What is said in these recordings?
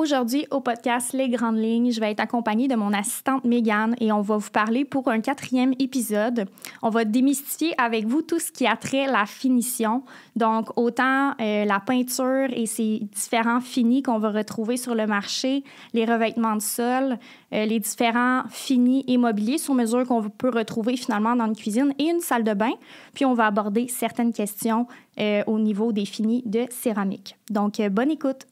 aujourd'hui au podcast Les Grandes Lignes. Je vais être accompagnée de mon assistante Megan et on va vous parler pour un quatrième épisode. On va démystifier avec vous tout ce qui a trait la finition. Donc, autant euh, la peinture et ses différents finis qu'on va retrouver sur le marché, les revêtements de sol, euh, les différents finis immobiliers sur mesure qu'on peut retrouver finalement dans une cuisine et une salle de bain. Puis, on va aborder certaines questions euh, au niveau des finis de céramique. Donc, bonne écoute.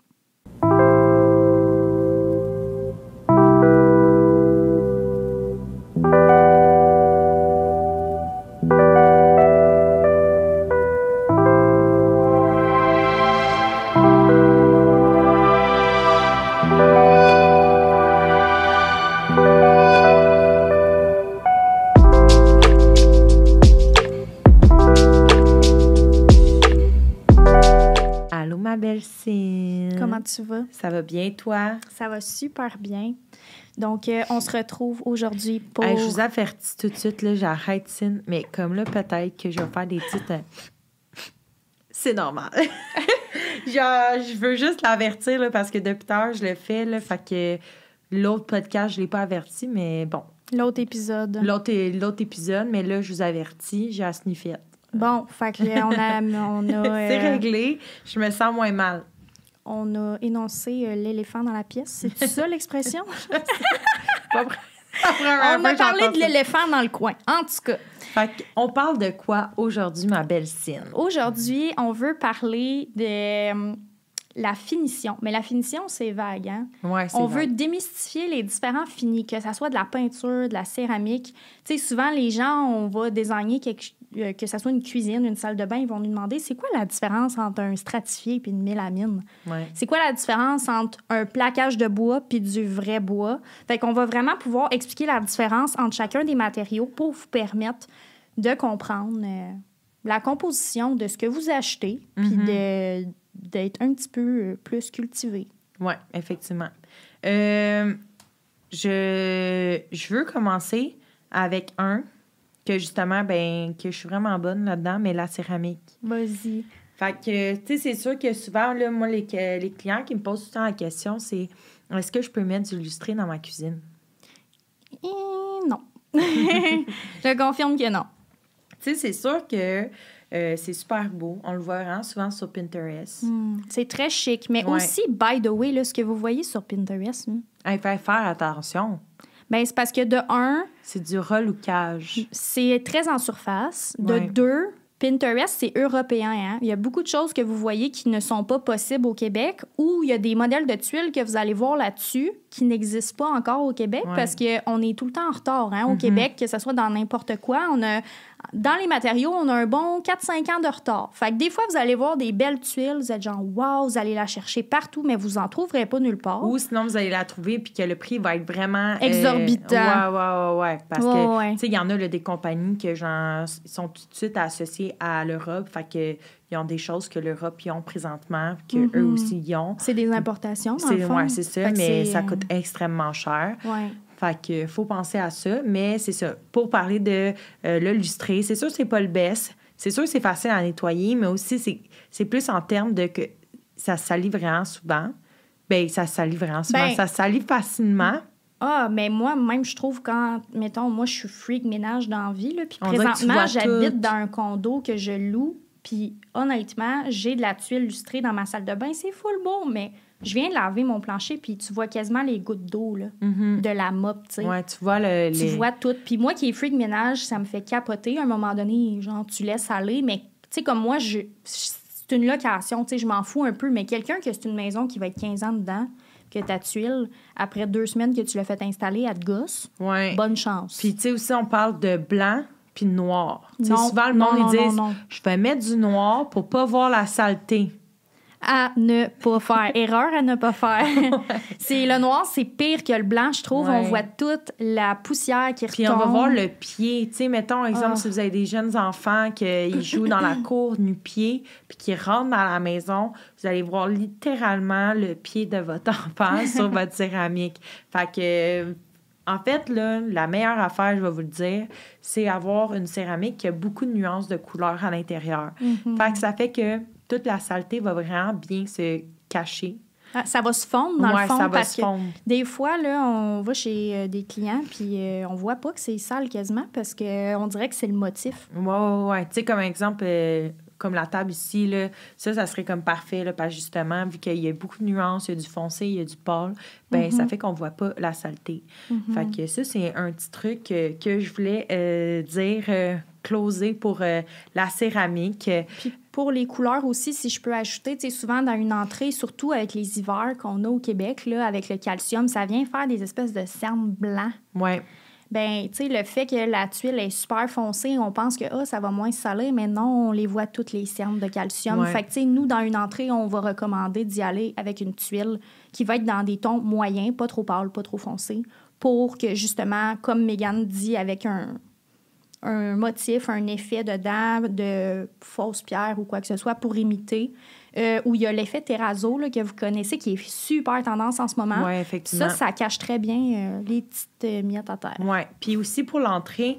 Tu vas? Ça va bien, toi? Ça va super bien. Donc, euh, on se retrouve aujourd'hui pour. je vous avertis tout de suite, là, j'arrête signe, mais comme là, peut-être que je vais faire des petites. Euh, c'est normal. Genre, je veux juste l'avertir parce que depuis tard, je le fais. Là, fait que l'autre podcast, je ne l'ai pas averti, mais bon. L'autre épisode. L'autre, l'autre épisode, mais là, je vous avertis, j'ai à sniffer. Bon, fait que on a. On a c'est euh, réglé, je me sens moins mal on a énoncé euh, l'éléphant dans la pièce. C'est ça l'expression? on a parlé de l'éléphant dans le coin, en tout cas. on parle de quoi aujourd'hui, ma belle Cine? Aujourd'hui, on veut parler de hum, la finition. Mais la finition, c'est vague. Hein? on veut démystifier les différents finis, que ce soit de la peinture, de la céramique. Tu sais, souvent, les gens, on va désigner quelque, euh, que ce soit une cuisine, une salle de bain, ils vont nous demander c'est quoi la différence entre un stratifié et une mélamine? C'est quoi la différence entre un plaquage de bois puis du vrai bois? Fait qu'on va vraiment pouvoir expliquer la différence entre chacun des matériaux pour vous permettre de comprendre euh, la composition de ce que vous achetez puis mm-hmm. de d'être un petit peu euh, plus cultivé. Oui, effectivement. Euh, je, je veux commencer avec un que justement, ben, que je suis vraiment bonne là-dedans, mais la céramique. Vas-y. Fait que, tu sais, c'est sûr que souvent, là, moi, les, les clients qui me posent tout le temps la question, c'est est-ce que je peux mettre du lustré dans ma cuisine? Et non. je confirme que non. Tu sais, c'est sûr que euh, c'est super beau. On le voit vraiment souvent sur Pinterest. Hmm. c'est très chic. Mais aussi, by the way, là, ce que vous voyez sur Pinterest. Il faut faire attention. Ben, c'est parce que de un. C'est du relookage. C'est très en surface. De deux, Pinterest, c'est européen. Hein? Il y a beaucoup de choses que vous voyez qui ne sont pas possibles au Québec ou il y a des modèles de tuiles que vous allez voir là-dessus qui n'existent pas encore au Québec parce qu'on est tout le temps en retard hein, au mm-hmm. Québec, que ce soit dans n'importe quoi. On a dans les matériaux, on a un bon 4-5 ans de retard. Fait que des fois, vous allez voir des belles tuiles, vous êtes genre, wow, vous allez la chercher partout, mais vous en trouverez pas nulle part. Ou sinon, vous allez la trouver puis que le prix va être vraiment. Euh, Exorbitant. ouais, ouais, ouais, ouais. Parce que, tu sais, il y en a des compagnies que genre, sont tout de suite associées à l'Europe. Fait que ils ont des choses que l'Europe y ont présentement, qu'eux eux mm-hmm. aussi y ont. C'est des importations, c'est ça, mais ça coûte extrêmement cher. Ouais. Fait que faut penser à ça. Mais c'est ça. Pour parler de euh, le lustré, c'est sûr que c'est pas le best. C'est sûr que c'est facile à nettoyer, mais aussi c'est plus en termes de que ça salit vraiment souvent. Ben, ça salit vraiment souvent. Ben, ça salit facilement. Ah, mais moi, même, je trouve quand, mettons, moi, je suis freak ménage dans la vie, là, puis présentement, j'habite dans un condo que je loue, puis honnêtement, j'ai de la tuile lustrée dans ma salle de bain. C'est full beau, mais je viens de laver mon plancher, puis tu vois quasiment les gouttes d'eau mm-hmm. de la mop, tu sais. Ouais, tu vois le. Tu vois tout. Puis moi qui est freak ménage, ça me fait capoter. À un moment donné, genre, tu laisses aller. Mais, tu sais, comme moi, je, c'est une location, tu sais, je m'en fous un peu. Mais quelqu'un que c'est une maison qui va être 15 ans dedans, que ta tuile, après deux semaines que tu l'as fait installer, à te gosse, ouais. bonne chance. Puis, tu sais, aussi, on parle de blanc puis de noir. Non, souvent, le monde, ils disent je vais mettre du noir pour pas voir la saleté à ne pas faire. Erreur à ne pas faire. c'est le noir, c'est pire que le blanc, je trouve. On voit toute la poussière qui retombe. Puis on va voir le pied. Tu sais, mettons, exemple, ah. si vous avez des jeunes enfants qui jouent dans la cour nu-pied, puis qui rentrent dans la maison, vous allez voir littéralement le pied de votre enfant sur votre céramique. Fait que en fait, là, la meilleure affaire, je vais vous le dire, c'est avoir une céramique qui a beaucoup de nuances de couleurs à l'intérieur. Mm-hmm. Fait que ça fait que toute la saleté va vraiment bien se cacher. Ah, ça va se fondre dans le fond ça parce que des fois là, on va chez euh, des clients puis euh, on voit pas que c'est sale quasiment parce que on dirait que c'est le motif. Ouais ouais, ouais. tu sais comme exemple euh, comme la table ici, là, ça, ça serait comme parfait, là, parce justement, vu qu'il y a beaucoup de nuances, il y a du foncé, il y a du pâle, ben ça mhm. fait qu'on voit pas la saleté. Fait que ça, c'est un petit truc que je voulais euh, dire, euh, closer pour euh, la céramique. Puis pour les couleurs aussi, si je peux ajouter, tu sais, souvent dans une entrée, surtout avec les hivers qu'on a au Québec, là, avec le calcium, ça vient faire des espèces de cernes blancs. Ouais ben tu sais le fait que la tuile est super foncée, on pense que ah, ça va moins saler, mais non, on les voit toutes les cernes de calcium. Fait que tu sais nous dans une entrée, on va recommander d'y aller avec une tuile qui va être dans des tons moyens, pas trop pâle, pas trop foncé, pour que justement comme Megan dit avec un un motif, un effet dedans de fausse pierre ou quoi que ce soit pour imiter. Euh, où il y a l'effet terrazzo là, que vous connaissez, qui est super tendance en ce moment. Oui, effectivement. Ça, ça cache très bien euh, les petites euh, miettes à terre. Oui. Puis aussi pour l'entrée,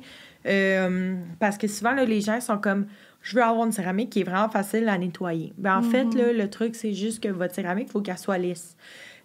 parce que souvent, les gens sont comme je veux avoir une céramique qui est vraiment facile à nettoyer. Ben, en fait, là, mhm. le truc, c'est juste que votre céramique, il faut qu'elle soit lisse.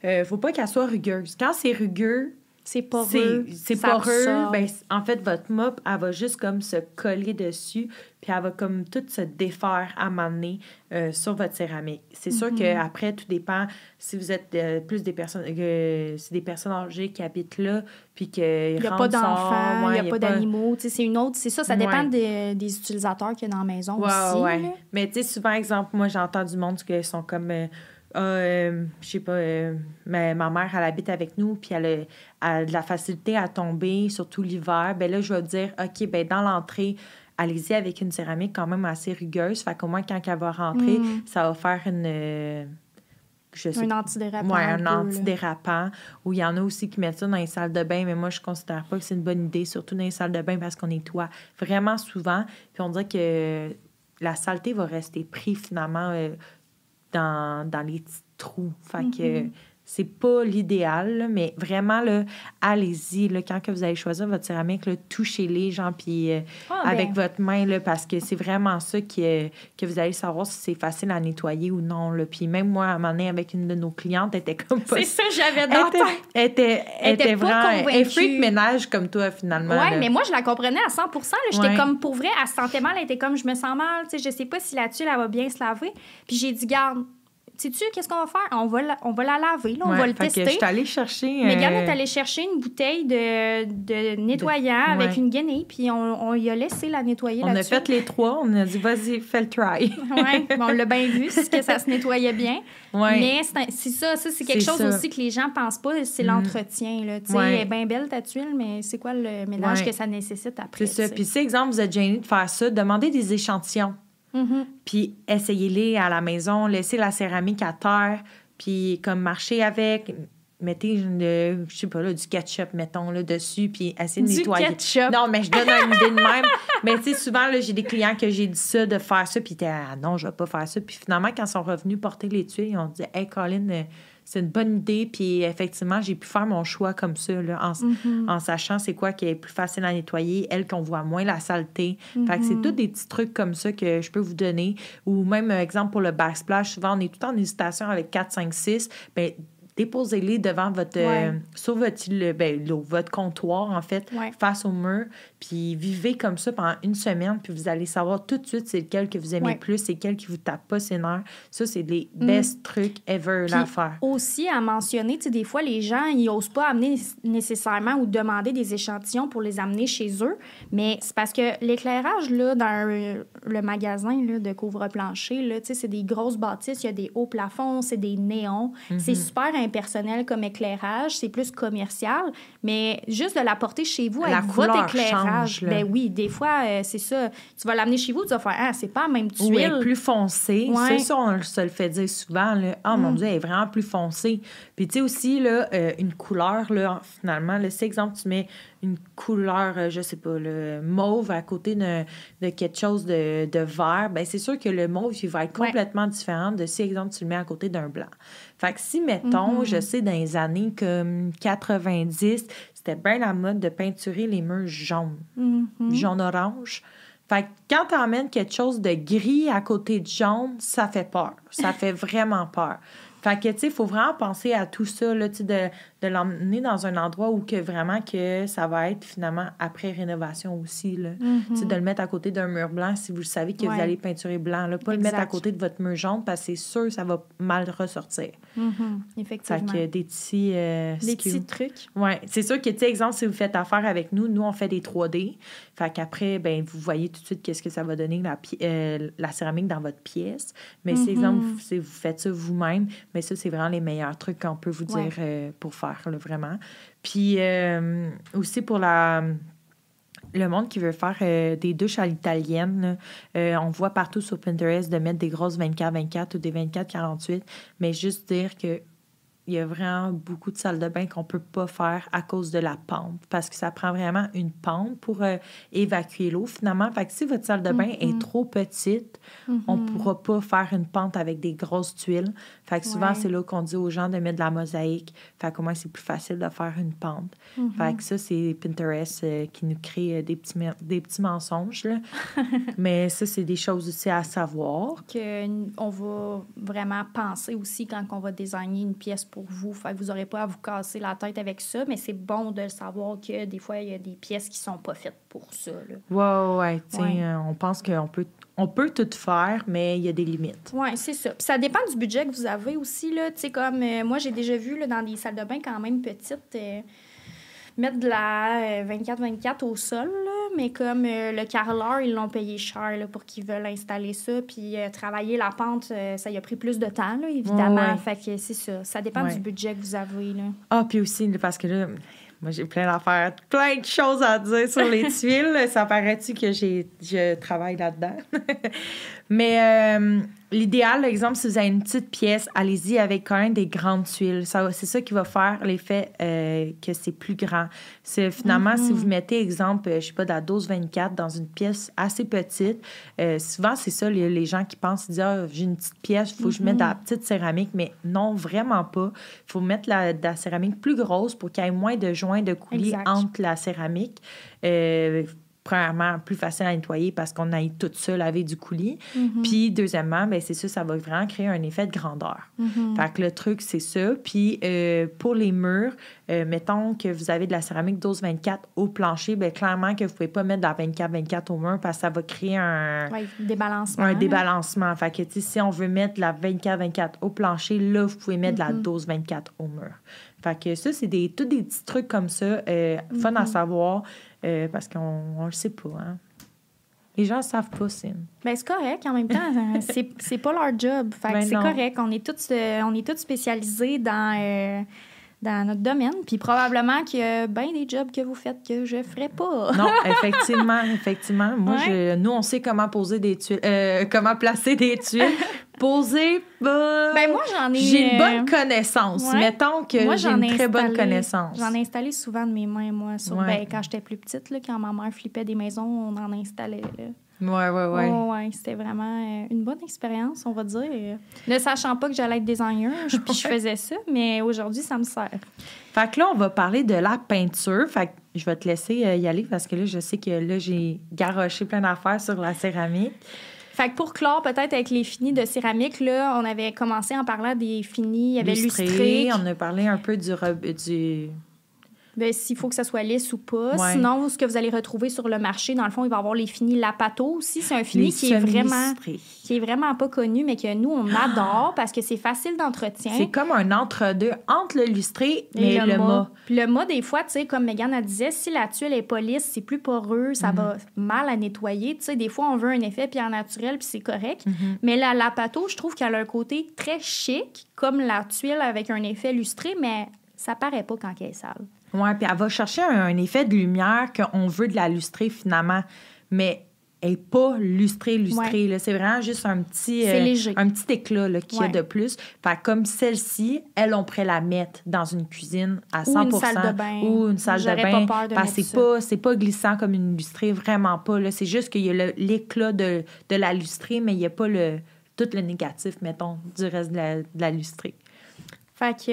Il ne faut pas qu'elle soit rugueuse. Quand c'est rugueux, c'est poreux. C'est poreux. Ben, en fait, votre mop, elle va juste comme se coller dessus, puis elle va comme tout se défaire à m'amener euh, sur votre céramique. C'est sûr mm-hmm. qu'après, tout dépend si vous êtes euh, plus des personnes, euh, des personnes âgées qui habitent là, puis qu'il n'y a pas d'enfants, il n'y a, pas d'animaux. C'est une autre, c'est ça, ça dépend des, des, utilisateurs qu'il y a dans la maison aussi. Mais tu sais, souvent, exemple, moi, j'entends du monde qui sont comme ah, euh, je sais pas, euh, ma, mère, elle habite avec nous, puis elle a, de la facilité à tomber, surtout l'hiver. Ben là, je vais dire, OK, ben dans l'entrée, allez-y avec une céramique quand même assez rugueuse. Fait qu'au moins, quand elle va rentrer, mm. ça va faire une. Euh, je sais, un antidérapant. Oui, un, antidérapant. Ou il y en a aussi qui mettent ça dans les salles de bain, mais moi, je considère pas que c'est une bonne idée, surtout dans les salles de bain parce qu'on nettoie vraiment souvent. Puis on dirait que la saleté va rester prise finalement dans, dans les petits trous. Fait que mm-hmm. C'est pas l'idéal, mais vraiment, allez-y. Quand que vous allez choisir votre céramique, touchez-les, gens, puis euh, ah, avec votre main, là, parce que c'est vraiment ça qui, que vous allez savoir si c'est facile à nettoyer ou non. Là. Puis même moi, à un moment donné, avec une de nos clientes, elle était comme pas... C'est ça, j'avais dans Elle était, elle était, vraiment... Elle freak ménage comme toi, finalement. Oui, mais moi, je la comprenais à 100% J'étais comme, pour vrai, elle se sentait mal. Elle était comme, je me sens mal, je sais pas si la tuile, elle va bien se laver. Puis j'ai dit, garde, sais-tu qu'est-ce qu'on va faire? On va la, on va la laver, là, on va le tester. je suis allée chercher. Mais Megan est allée chercher une bouteille de, de nettoyant avec une guenille, puis on, on y a laissé la nettoyer On a fait les trois, on a dit, vas-y, fais le try. oui, on l'a bien vu, que ça se nettoyait bien. Mais c'est ça, ça c'est quelque chose aussi que les gens pensent pas, c'est mm. l'entretien. Là. Tu sais, Elle est bien belle ta tuile, mais c'est quoi le ménage que ça nécessite après? C'est ça. Puis si, exemple, vous êtes gêné de faire ça, demandez des échantillons. Mm-hmm. Puis essayez-les à la maison, laissez la céramique à terre, puis comme marcher avec, mettez, je sais pas, là, du ketchup, mettons, là, dessus, puis essayez de du nettoyer. ketchup! Non, mais je donne une idée de même. mais tu sais, souvent, j'ai des clients que j'ai dit ça, de faire ça, puis ils ah non, je vais pas faire ça. Puis finalement, quand ils sont revenus porter les tuiles, ils ont dit, hey, Colin, euh, c'est une bonne idée. Puis effectivement, j'ai pu faire mon choix comme ça, là, en, mm-hmm. en sachant c'est quoi qui est plus facile à nettoyer, elle qu'on voit moins la saleté. Fait que c'est mm-hmm. tous des petits trucs comme ça que je peux vous donner. Ou même, exemple, pour le backsplash, souvent, on est tout en hésitation avec 4, 5, 6. Bien, déposez-les devant votre euh, sur votre ben, votre comptoir en fait face au mur. Puis vivez comme ça pendant une semaine puis vous allez savoir tout de suite c'est lequel que vous aimez plus c'est lequel qui vous tape pas ses nerfs. Ça c'est les mm. best trucs ever à faire aussi à mentionner tu sais des fois les gens ils osent pas amener nécessairement ou demander des échantillons pour les amener chez eux. Mais c'est parce que l'éclairage là dans le magasin là, de couvre-plancher là tu sais c'est des grosses bâtisses il y a des hauts plafonds c'est des néons. C'est mm-hmm. super personnel comme éclairage, c'est plus commercial, mais juste de l'apporter chez vous avec votre éclairage. ben oui, des fois, euh, c'est ça. Tu vas l'amener chez vous, tu vas faire, ah, c'est pas la même tuile. Oui, plus foncé. C'est ça, on se le fait dire souvent. Là. Oh mon mm. Dieu, elle est vraiment plus foncée. Puis tu sais aussi, là, euh, une couleur, là, finalement, là, c'est exemple, tu mets une couleur, euh, je sais pas, le mauve à côté de, de quelque chose de, de vert, ben c'est sûr que le mauve, il va être complètement différent de si, exemple, tu le mets à côté d'un blanc. Fait que si, mettons, mm-hmm. je sais, dans les années comme 90, c'était bien la mode de peinturer les murs jaunes, mm-hmm. jaune-orange. Fait que quand tu emmènes quelque chose de gris à côté de jaune, ça fait peur. Ça fait vraiment peur. Fait que, tu sais, il faut vraiment penser à tout ça, là, de, de l'emmener dans un endroit où que vraiment que ça va être finalement après rénovation aussi, là. Mm-hmm. De le mettre à côté d'un mur blanc si vous savez que vous allez peinturer blanc, là. Pas le mettre à côté de votre mur jaune parce que c'est sûr ça va mal ressortir. Mm-hmm. Effectivement. Fait que des petits... Euh, des petits trucs. Oui. C'est sûr que, tu sais, exemple, si vous faites affaire avec nous, nous, on fait des 3D. Fait qu'après, ben vous voyez tout de suite qu'est-ce que ça va donner la, euh, la céramique dans votre pièce. Mais si, exemple, mm-hmm. si vous faites ça vous-même, mais ça, c'est vraiment les meilleurs trucs qu'on peut vous dire euh, pour faire, vraiment. Puis euh, aussi pour la le monde qui veut faire euh, des douches à l'italienne, on voit partout sur Pinterest de mettre des grosses 24-24 ou des 24-48, mais juste dire que il y a vraiment beaucoup de salles de bain qu'on ne peut pas faire à cause de la pente, parce que ça prend vraiment une pente pour euh, évacuer l'eau, finalement. Fait que si votre salle de bain est mm-hmm. trop petite, on ne mm-hmm. pourra pas faire une pente avec des grosses tuiles. Fait que souvent, c'est là qu'on dit aux gens de mettre de la mosaïque. Fait que moi, c'est plus facile de faire une pente. Mm-hmm. Fait que ça, c'est Pinterest euh, qui nous crée euh, des, petits, des petits mensonges, là. Mais ça, c'est des choses aussi à savoir. Que on va vraiment penser aussi quand on va designer une pièce pour vous. Fait que vous n'aurez pas à vous casser la tête avec ça, mais c'est bon de savoir que des fois, il y a des pièces qui sont pas faites pour ça. Là. Ouais, ouais. Euh, on pense qu'on peut, on peut tout faire, mais il y a des limites. Oui, c'est ça. Puis ça dépend du budget que vous avez aussi. Là. comme euh, moi, j'ai déjà vu là, dans des salles de bain quand même petites. Euh, mettre de la 24-24 au sol, mais comme le carreleur, ils l'ont payé cher là, pour qu'ils veulent installer ça. Puis travailler la pente, ça y a pris plus de temps, là, évidemment. Fait que c'est ça. Ça dépend du budget que vous avez. Là. Ah, puis aussi, parce que là, moi, j'ai plein d'affaires, plein de choses à dire sur les tuiles. Ça paraît-tu que j'ai, je travaille là-dedans? Mais euh, l'idéal, exemple, si vous avez une petite pièce, allez-y avec quand même des grandes tuiles. C'est ça qui va faire l'effet euh, que c'est plus grand. C'est finalement, si vous mm-hmm. mettez, exemple, je sais pas, de la dose 24 dans une pièce assez petite, euh, souvent, c'est ça, les, gens qui pensent, dire ah, j'ai une petite pièce, il faut que je mette de la mm-hmm. petite céramique. Mais non, vraiment pas. Il faut mettre la, de la céramique plus grosse pour qu'il y ait moins de joints de coulis entre la céramique premièrement, plus facile à nettoyer parce qu'on a tout ça laver du coulis. Mm-hmm. Puis, deuxièmement, ben c'est ça, ça va vraiment créer un effet de grandeur. Mm-hmm. Fait que le truc, c'est ça. Puis, euh, pour les murs, euh, mettons que vous avez de la céramique dose 24 au plancher, bien, clairement que vous ne pouvez pas mettre de la 24-24 au mur parce que ça va créer un... débalancement. Un débalancement. Fait que, si on veut mettre de la 24-24 au plancher, là, vous pouvez mettre de la mm-hmm. dose 24 au mur. Fait que ça, c'est des, tous des petits trucs comme ça, euh, fun à savoir. Euh, parce qu'on ne le sait pas. Hein. Les gens ne savent pas, Cine. Ben, c'est correct. En même temps, c'est, c'est pas leur job. Fait ben c'est correct. On est tous, euh, on est tous spécialisés dans, euh, dans notre domaine. Puis probablement qu'il y a bien des jobs que vous faites que je ne ferais pas. non, effectivement, effectivement. Moi, je, nous, on sait comment poser des tuiles, comment placer des tuiles. Poser, bah, ben moi, j'en ai. J'ai une bonne connaissance. Mettons que j'ai une très bonne connaissance. J'en ai installé souvent de mes mains, moi. Sur, ben, quand j'étais plus petite, là, quand ma mère flippait des maisons, on en installait. Là. Ouais, ouais, ouais. ouais, c'était vraiment euh, une bonne expérience, on va dire. Ne sachant pas que j'allais être designer, puis je faisais ça, mais aujourd'hui, ça me sert. Fait que là, on va parler de la peinture. Fait que je vais te laisser euh, y aller parce que là, je sais que là, j'ai garoché plein d'affaires sur la céramique. Fait que pour clore, peut-être avec les finis de céramique, là, on avait commencé en parlant des finis. Il y avait lustré. On a parlé un peu du, du s'il faut que ça soit lisse ou pas. Sinon, ce que vous allez retrouver sur le marché, dans le fond, il va y avoir les finis Lapato aussi. C'est un fini qui est vraiment qui est vraiment pas connu, mais que nous, on adore parce que c'est facile d'entretien. C'est comme un entre-deux entre le lustré et le, mât. Puis le mât, des fois, tu sais, comme Megan a disait, si la tuile est pas lisse, c'est plus poreux, ça va mhm. mal à nettoyer. Tu sais, des fois, on veut un effet pierre naturel, puis c'est correct. Mhm. Mais la Lapato, je trouve qu'elle a un côté très chic, comme la tuile avec un effet lustré, mais ça paraît pas quand elle est sale. Oui, puis elle va chercher un, effet de lumière qu'on veut de la lustrer finalement, mais elle n'est pas lustrée, lustrée. C'est vraiment juste un petit, euh, un petit éclat qu'il y a de plus. Fait comme celle-ci, elle, on pourrait la mettre dans une cuisine à 100 Ou une salle de bain. Ou une salle de bain. Pas peur de parce que c'est pas, c'est pas glissant comme une lustrée, vraiment pas. C'est juste qu'il y a l'éclat de, de, la lustrée, mais il n'y a pas le, tout le négatif, mettons, du reste de la, de la lustrée. Fait que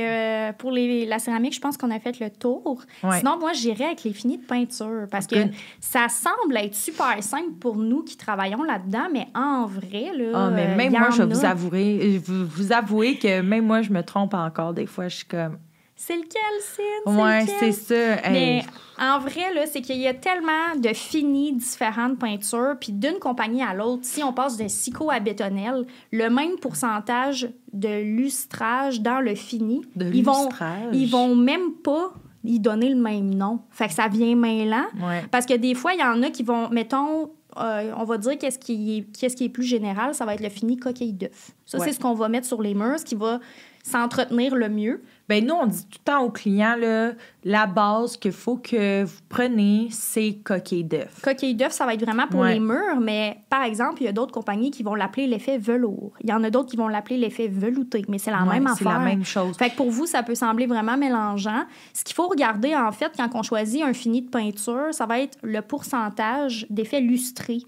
euh, pour les, la céramique, je pense qu'on a fait le tour. Sinon, moi, j'irais avec les finis de peinture parce que ça semble être super simple pour nous qui travaillons là-dedans, mais en vrai, là. Ah, mais même moi, je vais vous avouer, vous, vous avouer que même moi, je me trompe encore. Des fois, je suis comme c'est lequel, Cid? Oui, c'est ça. Mais en vrai, là, c'est qu'il y a tellement de finis différentes peintures, puis d'une compagnie à l'autre, si on passe de Sico à Bétonnel, le même pourcentage de lustrage dans le fini, de ils vont, ils vont même pas y donner le même nom. Fait que ça vient mêlant. Parce que des fois, il y en a qui vont, mettons, euh, on va dire qu'est-ce qui, est, qu'est-ce qui est plus général, ça va être le fini coquille d'œuf. Ça, c'est ce qu'on va mettre sur les murs, ce qui va s'entretenir le mieux? Bien, nous, on dit tout le temps aux clients, là, la base qu'il faut que vous preniez, c'est coquille d'œuf. Coquille d'œuf, ça va être vraiment pour les murs, mais par exemple, il y a d'autres compagnies qui vont l'appeler l'effet velours. Il y en a d'autres qui vont l'appeler l'effet velouté, mais c'est la même affaire. C'est la même chose. Fait que pour vous, ça peut sembler vraiment mélangeant. Ce qu'il faut regarder, en fait, quand on choisit un fini de peinture, ça va être le pourcentage d'effet lustré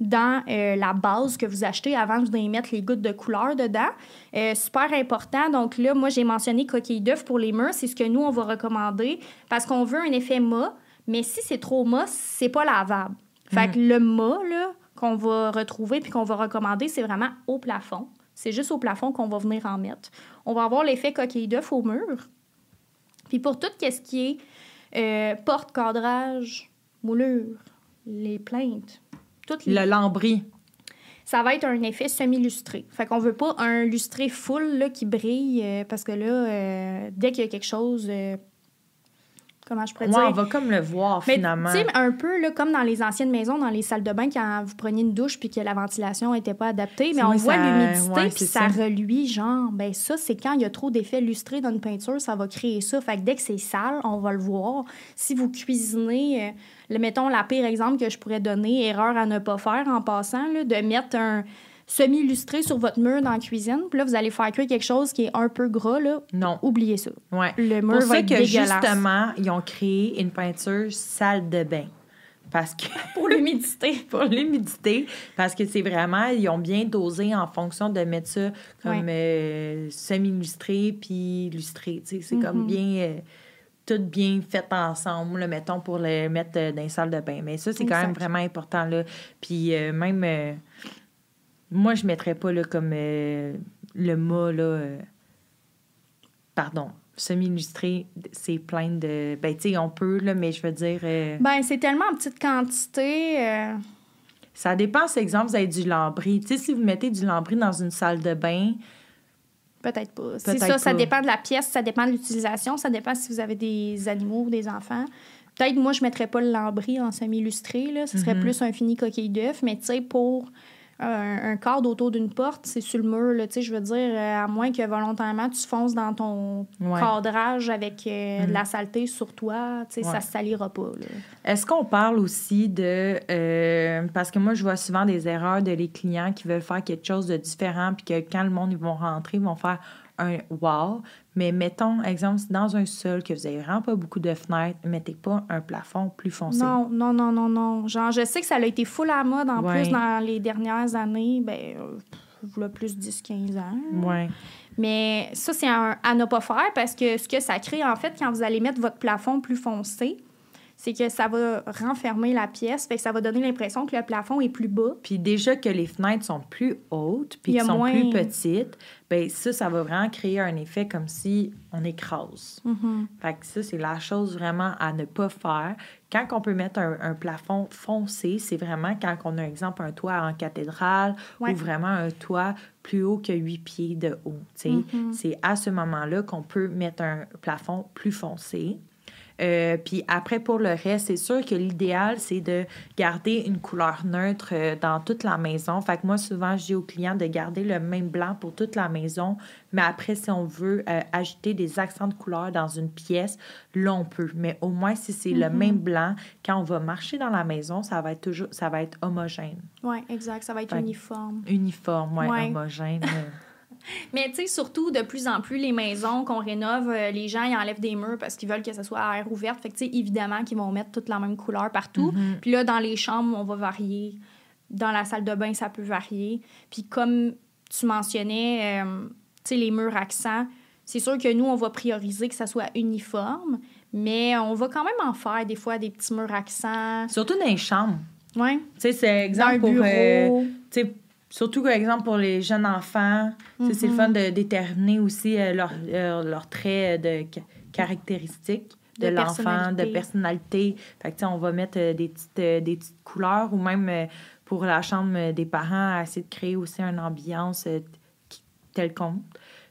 dans euh, la base que vous achetez avant de vous mettre les gouttes de couleur dedans. Euh, super important. Donc là, moi, j'ai mentionné coquille d'œuf pour les murs. C'est ce que nous, on va recommander parce qu'on veut un effet mat. Mais si c'est trop mat, c'est pas lavable. Fait que mm. le mat, là, qu'on va retrouver puis qu'on va recommander, c'est vraiment au plafond. C'est juste au plafond qu'on va venir en mettre. On va avoir l'effet coquille d'œuf au mur. Puis pour tout ce qui est euh, porte, cadrage, moulure, les plaintes, le lambris. Ça va être un effet semi-lustré. Fait qu'on veut pas un lustré full là, qui brille euh, parce que là, euh, dès qu'il y a quelque chose. Euh, comment je pourrais dire? on va comme le voir finalement. Tu sais, un peu là, comme dans les anciennes maisons, dans les salles de bain, quand vous preniez une douche puis que la ventilation n'était pas adaptée, mais on voit l'humidité puis ça, reluit, genre, ben ça, c'est quand il y a trop d'effets lustrés dans une peinture, ça va créer ça. Fait que dès que c'est sale, on va le voir. Si vous cuisinez le, mettons, la pire exemple que je pourrais donner, erreur à ne pas faire en passant, là, de mettre un semi-illustré sur votre mur dans la cuisine. Puis là, vous allez faire cuire quelque chose qui est un peu gras. Là. Non. Oubliez ça. Ouais. Le mur Pour va être que justement, ils ont créé une peinture salle de bain. Parce que... pour l'humidité. pour l'humidité. Parce que c'est vraiment... Ils ont bien dosé en fonction de mettre ça comme euh, semi-illustré puis illustré. C'est comme mm-hmm. bien... Euh, tout bien fait ensemble, mettons, pour le mettre euh, dans les salles de bain. Mais ça, c'est quand même vraiment important. Là. Puis euh, même, euh, moi, je ne mettrais pas là, comme le mot, là, pardon, semi-illustré, c'est plein de... Ben, tu sais, on peut, là, mais je veux dire... Ben, c'est tellement en petite quantité... Ça dépend, c'est exemple, vous avez du lambris. Tu sais, si vous mettez du lambris dans une salle de bain, Peut-être pas. C'est ça, ça dépend de la pièce, ça dépend de l'utilisation, ça dépend si vous avez des animaux ou des enfants. Peut-être, moi, je ne mettrais pas le lambris en semi-illustré, là. Ce serait mm-hmm. plus un fini coquille d'œuf, mais tu sais, pour un, cadre autour d'une porte, c'est sur le mur, là, tu sais, je veux dire, euh, à moins que volontairement tu fonces dans ton cadrage avec euh, de la mm. saleté sur toi, tu sais, ça se salira pas. Est-ce qu'on parle aussi de... Euh, parce que moi, je vois souvent des erreurs de les clients qui veulent faire quelque chose de différent, puis que quand le monde, ils vont rentrer, ils vont faire un wow. Mais mettons, exemple, dans un sol que vous n'avez vraiment pas beaucoup de fenêtres, mettez pas un plafond plus foncé. Non, non, non, non, non. Genre, je sais que ça a été full à mode en plus dans les dernières années. Ben, euh, plus 10-15 ans. Ouais. Mais ça, c'est à ne pas faire parce que ce que ça crée, en fait, quand vous allez mettre votre plafond plus foncé, c'est que ça va renfermer la pièce, fait que ça va donner l'impression que le plafond est plus bas. Puis déjà que les fenêtres sont plus hautes, puis sont plus petites, ben ça, ça va vraiment créer un effet comme si on écrase. Mm-hmm. Fait que ça, c'est la chose vraiment à ne pas faire. Quand on peut mettre un, plafond foncé, c'est vraiment quand on a, exemple, un toit en cathédrale ou vraiment un toit plus haut que 8 pieds de haut. Mm-hmm. C'est à ce moment-là qu'on peut mettre un plafond plus foncé. Euh, puis après, pour le reste, c'est sûr que l'idéal, c'est de garder une couleur neutre euh, dans toute la maison. Fait que moi, souvent, je dis aux clients de garder le même blanc pour toute la maison. Mais après, si on veut euh, ajouter des accents de couleur dans une pièce, là, on peut. Mais au moins, si c'est le mm-hmm. même blanc, quand on va marcher dans la maison, ça va être toujours, ça va être homogène. Oui, exact. Ça va être uniforme. Uniforme, oui, ouais. homogène. Mais tu sais, surtout, de plus en plus, les maisons qu'on rénove, euh, les gens, ils enlèvent des murs parce qu'ils veulent que ce soit à air ouverte. Fait que tu sais, évidemment qu'ils vont mettre toute la même couleur partout. Mm-hmm. Puis là, dans les chambres, on va varier. Dans la salle de bain, ça peut varier. Puis comme tu mentionnais, euh, tu sais, les murs accents, C'est sûr que nous, on va prioriser que ça soit uniforme, mais on va quand même en faire des fois des petits murs accents. Surtout dans les chambres. Oui. Tu sais, c'est exemple pour. Euh, surtout, par exemple, pour les jeunes enfants, c'est le fun de déterminer aussi euh, leurs leur, leur traits de caractéristiques de, l'enfant, de personnalité. Fait que, on va mettre euh, des, petites, des petites couleurs ou même pour la chambre des parents, essayer de créer aussi une ambiance telle qu'on.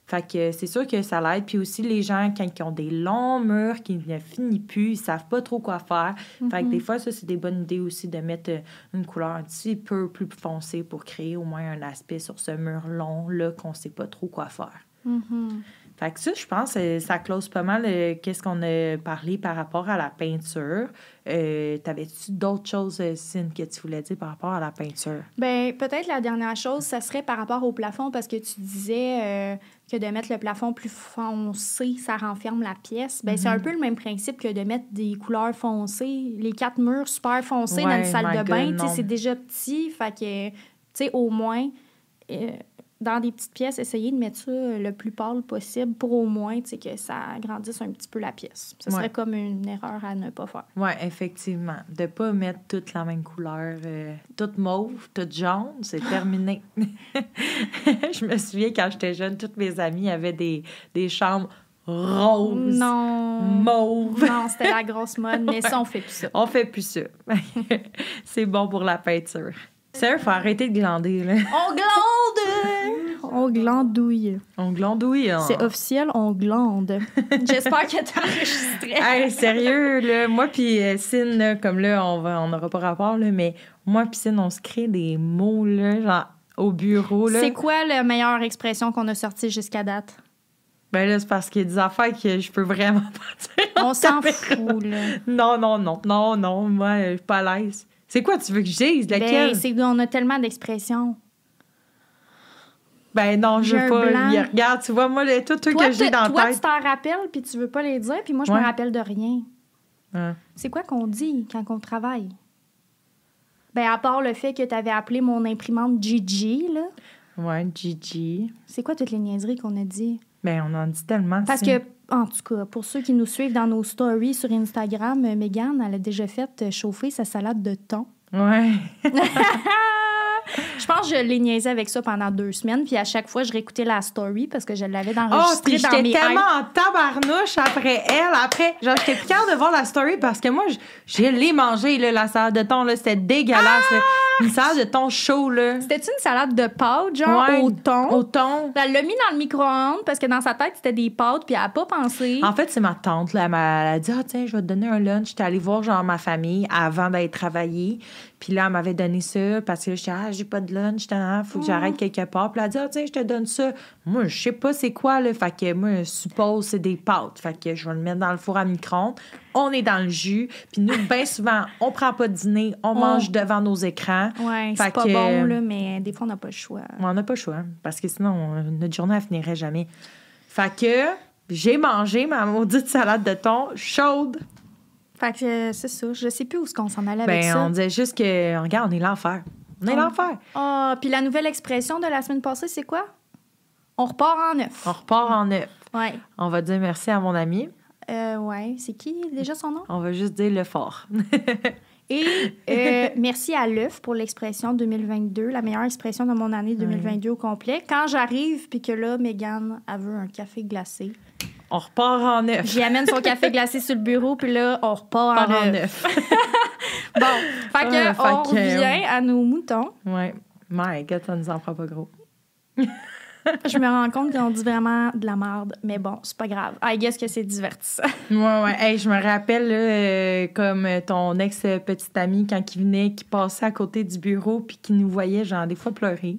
Fait que c'est sûr que ça l'aide. Puis aussi, les gens, quand ils ont des longs murs qui ne finissent plus, ils savent pas trop quoi faire. Fait que des mhm. fois, ça, c'est des bonnes idées aussi de mettre euh, une couleur un petit peu plus foncée pour créer au moins un aspect sur ce mur long-là qu'on sait pas trop quoi faire. Mhm. Fait que ça, je pense, euh, ça close pas mal euh, qu'est-ce qu'on a parlé par rapport à la peinture. Euh, T'avais-tu d'autres choses, Cine, que tu voulais dire par rapport à la peinture? Bien, peut-être la dernière chose, ça serait par rapport au plafond, parce que tu disais que de mettre le plafond plus foncé, ça renferme la pièce. Ben, c'est un mhm. peu le même principe que de mettre des couleurs foncées. Les quatre murs super foncés dans une salle de bain, c'est déjà petit. Fait que, tu sais, au moins dans des petites pièces, essayer de mettre ça le plus pâle possible pour au moins que ça agrandisse un petit peu la pièce. Ce serait comme une erreur à ne pas faire. Oui, effectivement. De ne pas mettre toute la même couleur, euh, toute mauve, toute jaune, c'est terminé. je me souviens quand j'étais jeune, toutes mes amies avaient des, des chambres roses, non. mauves. Non, c'était la grosse mode, mais ça, on fait plus ça. On fait plus ça. c'est bon pour la peinture. Sérieux, faut arrêter de glander, là. On glande! On glandouille. On glandouille, hein? C'est officiel, on glande. J'espère que t'as enregistré. hey, sérieux, là, moi puis euh, Cine, comme là, on va, on n'aura pas rapport, là, mais moi puis Cine, on se crée des mots, là, genre, au bureau, là. C'est quoi la meilleure expression qu'on a sortie jusqu'à date? Ben là, c'est parce qu'il y a des affaires que je peux vraiment pas dire. On s'en fout, là. Non, non, non, non, non, moi, je suis pas à l'aise. C'est quoi tu veux que je dise? Ben, Laquelle? Ben, c'est a tellement d'expressions. Ben non, je veux pas. regarde, tu vois, moi, les, tout, tout que j'ai dans la tête. Toi, tu t'en rappelles, puis tu veux pas les dire, puis moi, je me rappelle de rien. C'est quoi qu'on dit quand on travaille? Ben, à part le fait que tu avais appelé mon imprimante Gigi, là. Ouais, Gigi. C'est quoi toutes les niaiseries qu'on a dit? Ben, on en dit tellement. Parce que en tout cas, pour ceux qui nous suivent dans nos stories sur Instagram, Megan, elle a déjà fait chauffer sa salade de thon. Ouais. je pense que je l'ai niaisé avec ça pendant deux semaines. Puis à chaque fois, je réécoutais la story parce que je l'avais oh, dans mes j'étais tellement en tabarnouche après elle. Après, genre, j'étais fière de voir la story parce que moi, je, l'ai mangé, là, la salade de thon. C'était dégueulasse. Ah! Une salade de thon chaud, là. C'était une salade de pâtes, genre, au thon? Au thon. Elle l'a mis dans le micro-ondes parce que dans sa tête, c'était des pâtes, puis elle n'a pas pensé. En fait, c'est ma tante, là. Elle m'a dit, ah, tiens, je vais te donner un lunch. J'étais allée voir, genre, ma famille avant d'aller travailler. Puis là, elle m'avait donné ça parce que je disais, ah, j'ai pas de lunch, il faut que j'arrête oh. quelque part. Puis elle a dit, ah, tiens, je te donne ça. Moi, je sais pas c'est quoi, là. Fait que moi, je suppose c'est des pâtes. Fait que je vais le mettre dans le four à micro-ondes. On est dans le jus. Puis nous, bien souvent, on prend pas de dîner, on, mange devant nos écrans. Ouais, c'est pas bon, là, mais des fois, on n'a pas le choix. on n'a pas le choix parce que sinon, notre journée, elle finirait jamais. Fait que j'ai mangé ma maudite salade de thon chaude. Fait que euh, c'est ça. Je sais plus où est-ce qu'on s'en allait avec ben, ça. On disait juste que, regarde, on est l'enfer. On est l'enfer. Ah, puis la nouvelle expression de la semaine passée, c'est quoi? On repart en neuf. On repart en neuf. Ouais. On va dire merci à mon ami. Euh, ouais. C'est qui déjà son nom? On va juste dire le fort. Et euh, merci à l'œuf pour l'expression 2022, la meilleure expression de mon année 2022 au complet. Quand j'arrive, puis que là, Megan, a veut un café glacé. On repart en neuf. J'y amène son café glacé sur le bureau, puis là, on repart en, neuf. bon, fait que, on revient à nos moutons. Ouais. My God, ça nous en prend pas gros. je me rends compte qu'on dit vraiment de la merde, mais bon, c'est pas grave. I guess que c'est divertissant. ouais, ouais. Hey, je me rappelle, euh, comme ton ex-petite amie, quand il venait, qui passait à côté du bureau, puis qui nous voyait, genre, des fois pleurer.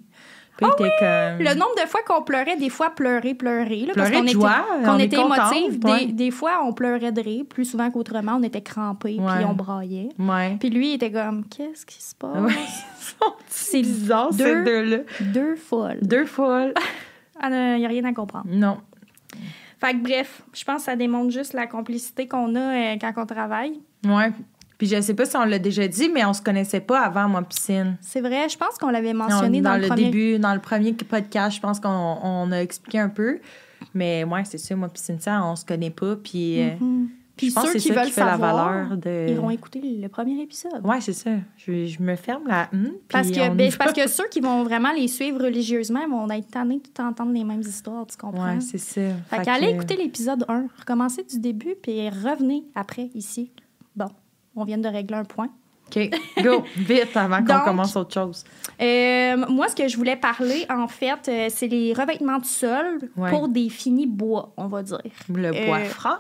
Ah oui! Le nombre de fois qu'on pleurait, des fois pleurer, pleurer. Là, parce qu'on était, qu'on était émotif. Des, des, fois, on pleurait de rire. Plus souvent qu'autrement, on était crampés puis on braillait. Puis lui, il était comme Qu'est-ce qui se passe? c'est bizarre, deux, ces deux-là. Deux folles. Deux folles. Il n'y a rien à comprendre. Non. Fait que bref, je pense que ça démontre juste la complicité qu'on a euh, quand on travaille. Ouais. Puis je sais pas si on l'a déjà dit, mais on se connaissait pas avant, moi, piscine. C'est vrai, je pense qu'on l'avait mentionné dans, le, début, dans le premier podcast, je pense qu'on a expliqué un peu. Mais moi, c'est ça, moi, puis Cynthia, on se connaît pas, puis. Euh, mm-hmm. Puis ceux qui veulent savoir, de... ils vont écouter le premier épisode. Oui, c'est ça. Je, je, me ferme la hum, parce que, ben, parce que ceux qui vont vraiment les suivre religieusement vont être tannés de entendre les mêmes histoires, tu comprends? Oui, c'est ça. Fait, qu'allez écouter l'épisode 1, recommencez du début, puis revenez après ici. Bon, on vient de régler un point. OK, go, vite avant qu'on commence autre chose. Euh, moi, ce que je voulais parler, en fait, euh, c'est les revêtements de sol pour des finis bois, on va dire. Le bois euh, franc?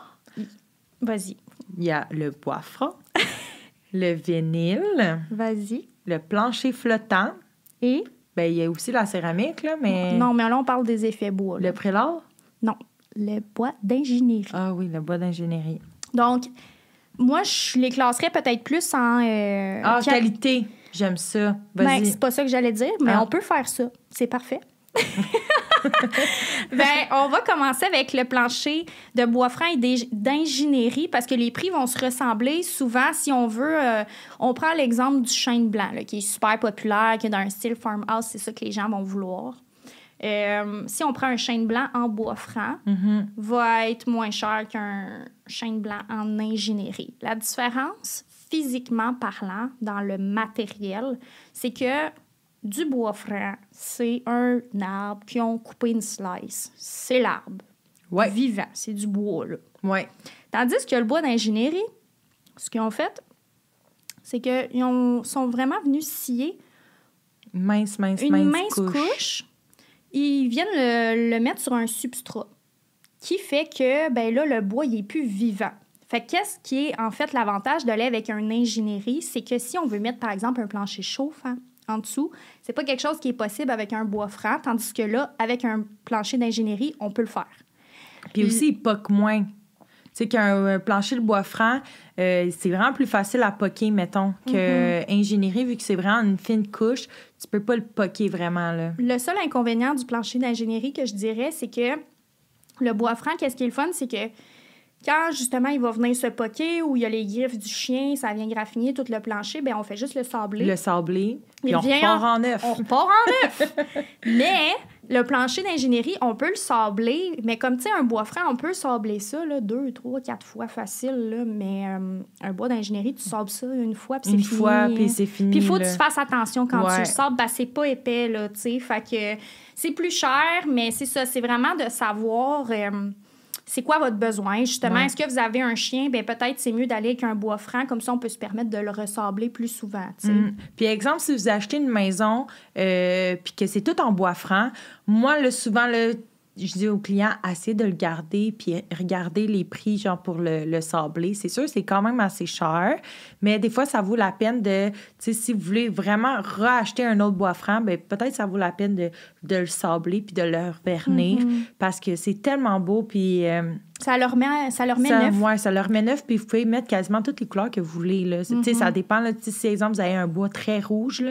Vas-y. Il y a le bois franc, le vinyle. Vas-y. Le plancher flottant. Et? Ben, il y a aussi la céramique, là, mais... Non, mais là, on parle des effets bois. Le prélat? Non, le bois d'ingénierie. Ah oui, le bois d'ingénierie. Donc, moi, je les classerais peut-être plus en. Euh, ah, qualité. J'aime ça. Ben, c'est pas ça que j'allais dire, mais ah. on peut faire ça. C'est parfait. ben, on va commencer avec le plancher de bois franc et d'ingénierie parce que les prix vont se ressembler. Souvent, si on veut, euh, on prend l'exemple du chêne blanc qui est super populaire, qui est dans un style farmhouse, c'est ça que les gens vont vouloir. Euh, si on prend un chêne blanc en bois franc, mm-hmm. va être moins cher qu'un chêne blanc en ingénierie. La différence, physiquement parlant, dans le matériel, c'est que du bois franc, c'est un arbre qui ont coupé une slice. C'est l'arbre. Ouais. Vivant, c'est du bois, là. Ouais. Tandis que le bois d'ingénierie, ce qu'ils ont fait, c'est qu'ils sont vraiment venus scier mince, mince, une mince, couche ils viennent le, mettre sur un substrat qui fait que ben là, le bois il est plus vivant. Fait qu'est-ce qui est en fait l'avantage d'aller avec un ingénierie, c'est que si on veut mettre par exemple un plancher chauffant en dessous, c'est pas quelque chose qui est possible avec un bois franc, tandis que là, avec un plancher d'ingénierie, on peut le faire. Puis aussi, il poque moins. Tu sais qu'un plancher de bois franc, euh, c'est vraiment plus facile à poquer, mettons, que mm-hmm. ingénierie, vu que c'est vraiment une fine couche, tu peux pas le poquer vraiment. Là. Le seul inconvénient du plancher d'ingénierie que je dirais, c'est que le bois franc, qu'est-ce qui est le fun, c'est que quand justement il va venir se poquer ou il y a les griffes du chien, ça vient graffiner tout le plancher, ben on fait juste le sabler. Le sabler, puis on repart en neuf. On repart en neuf. Mais le plancher d'ingénierie, on peut le sabler, mais comme tu sais, un bois franc, on peut sabler ça là, deux, trois, quatre fois facile, là, mais euh, un bois d'ingénierie, tu sables ça une fois, puis c'est fini. Une fois, puis c'est fini. Puis il faut que tu fasses attention quand tu le sables, ben, c'est pas épais, là, tu sais. Fait que c'est plus cher, mais c'est ça, c'est vraiment de savoir. Euh, c'est quoi votre besoin, justement. Est-ce que vous avez un chien? Ben peut-être c'est mieux d'aller avec un bois franc, comme ça on peut se permettre de le ressabler plus souvent. Mm. Puis exemple, si vous achetez une maison euh, puis que c'est tout en bois franc, moi, le souvent, le je dis aux clients, assez de le garder, puis regarder les prix, genre, pour le, le sabler. C'est sûr, c'est quand même assez cher, mais des fois, ça vaut la peine de, tu sais, si vous voulez vraiment racheter un autre bois franc, ben peut-être ça vaut la peine de, de le sabler puis de le vernir, mm-hmm. parce que c'est tellement beau, puis... Euh, ça leur met, ça leur met neuf. Oui, ça leur met neuf, puis vous pouvez mettre quasiment toutes les couleurs que vous voulez. Là. Ça mm-hmm. dépend. Là, si, exemple, vous avez un bois très rouge,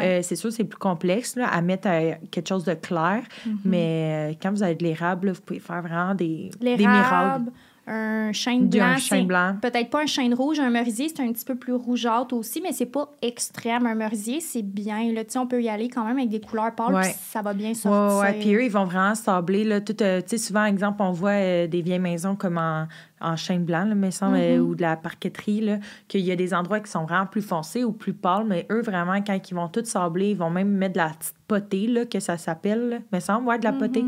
euh, c'est sûr c'est plus complexe là, à mettre euh, quelque chose de clair. Mm-hmm. Mais euh, quand vous avez de l'érable, vous pouvez faire vraiment des, des miracles un chêne blanc. Peut-être pas un chêne rouge. Un merisier, c'est un petit peu plus rougeâtre aussi, mais c'est pas extrême. Un merisier, c'est bien. Là, on peut y aller quand même avec des couleurs pâles, ça va bien sortir. Oui, ouais. Puis eux, ils vont vraiment sabler. Là, tout, euh, souvent, exemple, on voit euh, des vieilles maisons comme en, en chêne blanc, là, mais semble, euh, mm-hmm. ou de la parqueterie, qu'il y a des endroits qui sont vraiment plus foncés ou plus pâles, mais eux, vraiment, quand ils vont tout sabler, ils vont même mettre de la petite potée, là, que ça s'appelle, mais semble, ouais, de la potée.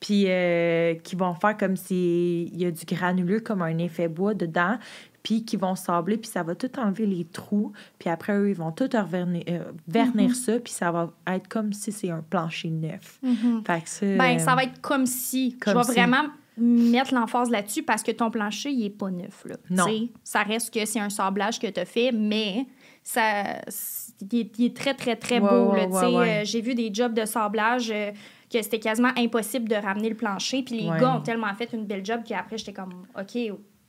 Puis euh, qui vont faire comme s'il y a du granuleux, comme un effet bois dedans, puis qui vont sabler, puis ça va tout enlever les trous, puis après, eux, ils vont tout vernir, euh, vernir mm-hmm. ça, puis ça va être comme si c'est un plancher neuf. Mm-hmm. Fait que ça... Ben, ça va être comme si. Comme Je vais vraiment mettre l'emphase là-dessus parce que ton plancher, il est pas neuf, là. Non. ça reste que c'est un sablage que tu as fait, mais ça... Il est, très, très, très beau, euh, J'ai vu des jobs de sablage que c'était quasiment impossible de ramener le plancher. Puis les gars ont tellement fait une belle job qu'après, j'étais comme, OK,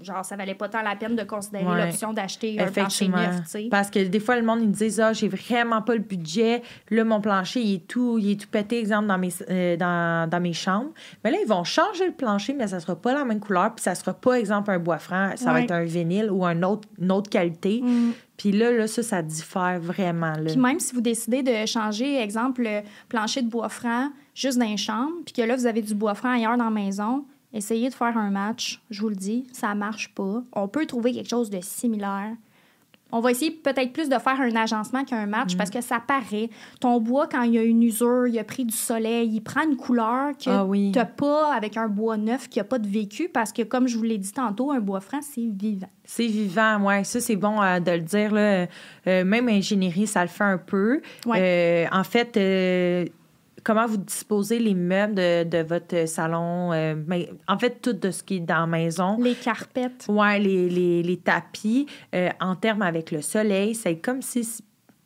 genre, ça valait pas tant la peine de considérer l'option d'acheter un plancher neuf, tu sais. Parce que des fois, le monde, ils disent, ah, j'ai vraiment pas le budget. Là, mon plancher, il est tout, il est tout pété, exemple, dans mes, euh, dans, dans, mes chambres. Mais là, ils vont changer le plancher, mais ça sera pas la même couleur, puis ça sera pas, exemple, un bois franc. Ça va être un vinyle ou un autre, une autre qualité. Mm. Puis là, là, ça, ça diffère vraiment. Là. Puis même si vous décidez de changer, exemple, le plancher de bois franc juste dans les chambres, puis que là, vous avez du bois franc ailleurs dans la maison, essayez de faire un match. Je vous le dis, ça marche pas. On peut trouver quelque chose de similaire. On va essayer peut-être plus de faire un agencement qu'un match parce mm. que ça paraît. Ton bois, quand il y a une usure, il a pris du soleil, il prend une couleur que ah tu n'as pas avec un bois neuf qui n'a pas de vécu parce que, comme je vous l'ai dit tantôt, un bois franc, c'est vivant. C'est vivant, oui. Ça, c'est bon euh, de le dire. Là. Euh, même ingénierie, ça le fait un peu. Euh, en fait, comment vous disposez les meubles de, votre salon, euh, mais en fait, tout de ce qui est dans la maison. Les carpettes. Oui, les, les, tapis, euh, en termes avec le soleil, c'est comme si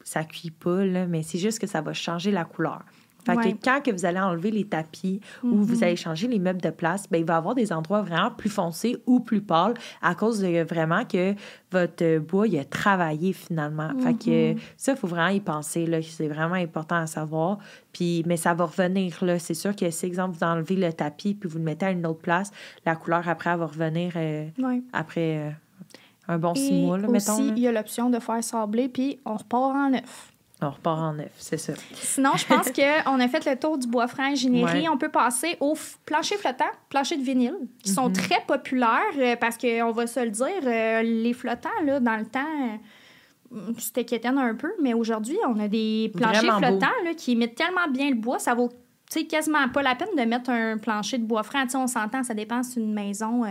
ça cuit pas, là, mais c'est juste que ça va changer la couleur. Fait que quand que vous allez enlever les tapis ou vous mm-hmm. allez changer les meubles de place, ben, il va y avoir des endroits vraiment plus foncés ou plus pâles à cause de vraiment que votre bois il a travaillé finalement. Fait que mm-hmm. ça, il faut vraiment y penser. C'est vraiment important à savoir. Puis, mais ça va revenir. C'est sûr que si, exemple, vous enlevez le tapis puis vous le mettez à une autre place, la couleur après va revenir euh, après euh, un bon six mois. Là, aussi, il y a l'option de faire sabler puis on repart en neuf. On repart en neuf, c'est ça. Sinon, je pense qu'on a fait le tour du bois franc ingénierie. On peut passer aux planchers flottants, planchers de vinyle, qui sont mhm. très populaires euh, parce qu'on va se le dire, euh, les flottants, là, dans le temps, euh, c'était quétaine un peu, mais aujourd'hui, on a des planchers flottants là, qui mettent tellement bien le bois, ça vaut quasiment pas la peine de mettre un plancher de bois franc. on s'entend, ça dépend c'est une maison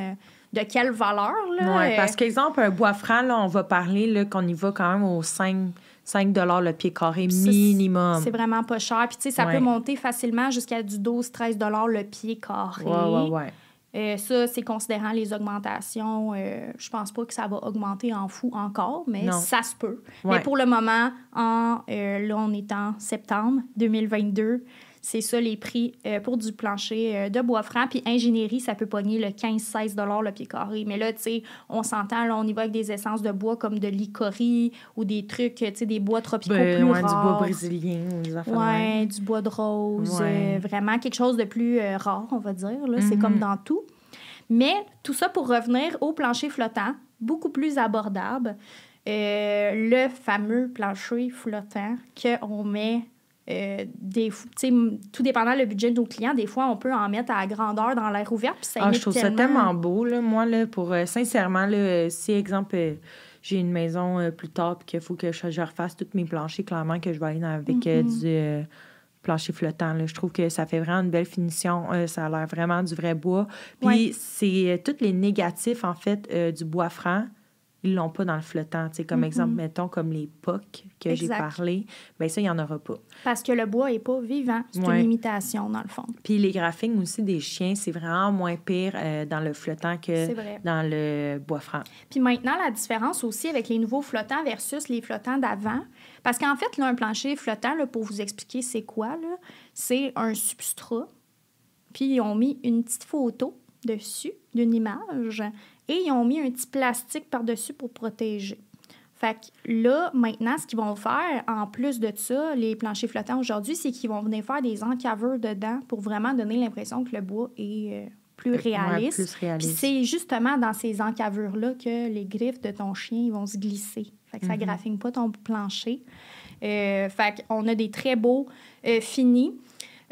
de quelle valeur. Oui, parce qu'exemple, un bois franc, là, on va parler qu'on y va quand même aux 5 5 le pied carré minimum. C'est vraiment pas cher. Puis, tu sais, ça peut monter facilement jusqu'à du 12-13 le pied carré. Ouais, ouais, euh, ça, c'est considérant les augmentations. Euh, je pense pas que ça va augmenter en fou encore, mais ça se peut. Mais pour le moment, en, euh, là, on est en septembre 2022. C'est ça les prix euh, pour du plancher euh, de bois franc. Puis ingénierie, ça peut pogner le 15-16 le pied carré. Mais là, tu sais, on s'entend, là, on y va avec des essences de bois comme de l'icorie ou des trucs, tu sais, des bois tropicaux ben, plus ouais, du bois brésilien. Oui, du bois de rose. Euh, vraiment quelque chose de plus rare, on va dire. Là. C'est comme mhm. dans tout. Mais tout ça pour revenir au plancher flottant, beaucoup plus abordable. le fameux plancher flottant qu'on met euh, des, tout dépendant le budget de nos clients, des fois, on peut en mettre à grandeur dans l'air ouvert. Puis ça ah, je trouve ça tellement beau. Là, moi, là, pour euh, sincèrement, là, si, exemple, euh, j'ai une maison plus tard et qu'il faut que je, refasse tous mes planchers, clairement que je vais aller avec mm-hmm. du plancher flottant. Là. Je trouve que ça fait vraiment une belle finition. ça a l'air vraiment du vrai bois. Puis c'est tous les négatifs, en fait, du bois franc ils l'ont pas dans le flottant. sais comme exemple, mettons, comme les POC que j'ai parlé, bien ça, il n'y en aura pas. Parce que le bois n'est pas vivant. C'est une limitation, dans le fond. Puis les graphiques aussi des chiens, c'est vraiment moins pire euh, dans le flottant que dans le bois franc. Puis maintenant, la différence aussi avec les nouveaux flottants versus les flottants d'avant, parce qu'en fait, là, un plancher flottant, là, pour vous expliquer c'est quoi, c'est un substrat, puis ils ont mis une petite photo dessus d'une image et ils ont mis un petit plastique par-dessus pour protéger. Fait que là, maintenant, ce qu'ils vont faire, en plus de ça, les planchers flottants aujourd'hui, c'est qu'ils vont venir faire des encaveurs dedans pour vraiment donner l'impression que le bois est euh, plus réaliste. plus réaliste. c'est justement dans ces encavures-là que les griffes de ton chien vont se glisser. Fait que ça ne mhm. graffine pas ton plancher. Euh, fait qu'on a des très beaux euh, finis.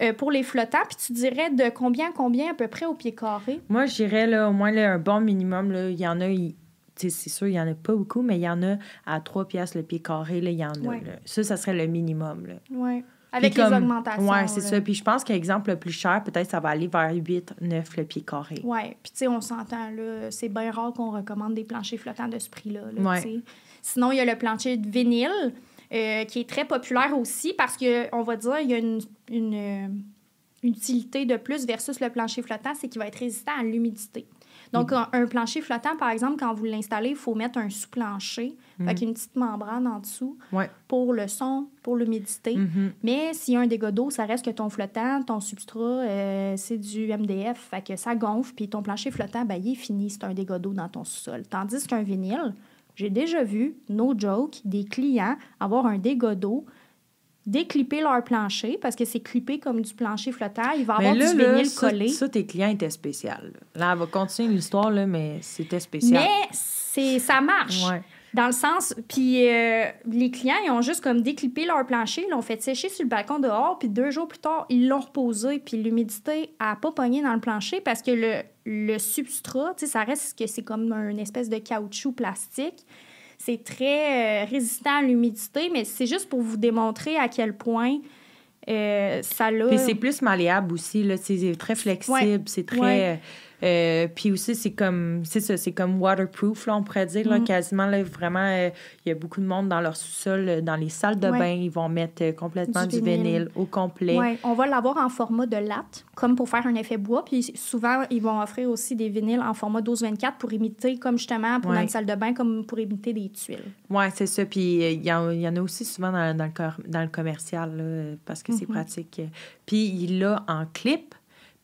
Euh, pour les flottants. Puis tu dirais de combien, combien à peu près au pied carré? Moi, je dirais là, au moins là, un bon minimum. Là, il y en a, c'est sûr, il n'y en a pas beaucoup, mais il y en a à 3 piastres le pied carré. Là, il y en a. Ça, ça serait le minimum. Oui. Avec les augmentations. Oui, c'est ça. Puis je pense qu'exemple le plus cher, peut-être ça va aller vers 8, 9 le pied carré. Oui. Puis tu sais, on s'entend, là, c'est bien rare qu'on recommande des planchers flottants de ce prix-là. Sinon, il y a le plancher de vinyle. Euh, qui est très populaire aussi parce qu'on va dire il y a une, une, euh, utilité de plus versus le plancher flottant, c'est qu'il va être résistant à l'humidité. Donc, mm. un, plancher flottant, par exemple, quand vous l'installez, il faut mettre un sous-plancher, mm. avec une petite membrane en dessous pour le son, pour l'humidité. Mm-hmm. Mais s'il y a un dégât d'eau, ça reste que ton flottant, ton substrat, euh, c'est du MDF, fait que ça gonfle, puis ton plancher flottant, ben, il est fini, c'est un dégât d'eau dans ton sous-sol. Tandis qu'un vinyle, j'ai déjà vu, no joke, des clients avoir un dégât d'eau, déclipper leur plancher parce que c'est clippé comme du plancher flottant. Il va avoir du vinyle collé. Ça, tes clients étaient spéciaux. Là. elle va continuer l'histoire, mais c'était spécial. Mais ça marche. Dans le sens, puis euh, les clients, ils ont juste comme déclippé leur plancher, l'ont fait sécher sur le balcon dehors, puis deux jours plus tard, ils l'ont reposé, puis l'humidité a pas pogné dans le plancher parce que le, le substrat, tu sais, ça reste que c'est comme une espèce de caoutchouc plastique. C'est très euh, résistant à l'humidité, mais c'est juste pour vous démontrer à quel point euh, ça l'a. Puis c'est plus malléable aussi, là. C'est très flexible, c'est très. Euh, puis aussi, c'est comme, c'est ça, c'est comme waterproof, là, on pourrait dire, là, mm. quasiment, là, vraiment, euh, il y a beaucoup de monde dans leur sous-sol, euh, dans les salles de bain, ils vont mettre complètement du, vinyle. au complet. Oui, on va l'avoir en format de latte, comme pour faire un effet bois, puis souvent, ils vont offrir aussi des vinyles en format 12-24 pour imiter, comme justement, pour une salle de bain, comme pour imiter des tuiles. Oui, c'est ça, puis il y, y, en a aussi souvent dans, dans, le, dans le commercial, là, parce que c'est mm-hmm. pratique. Puis il l'a en clip,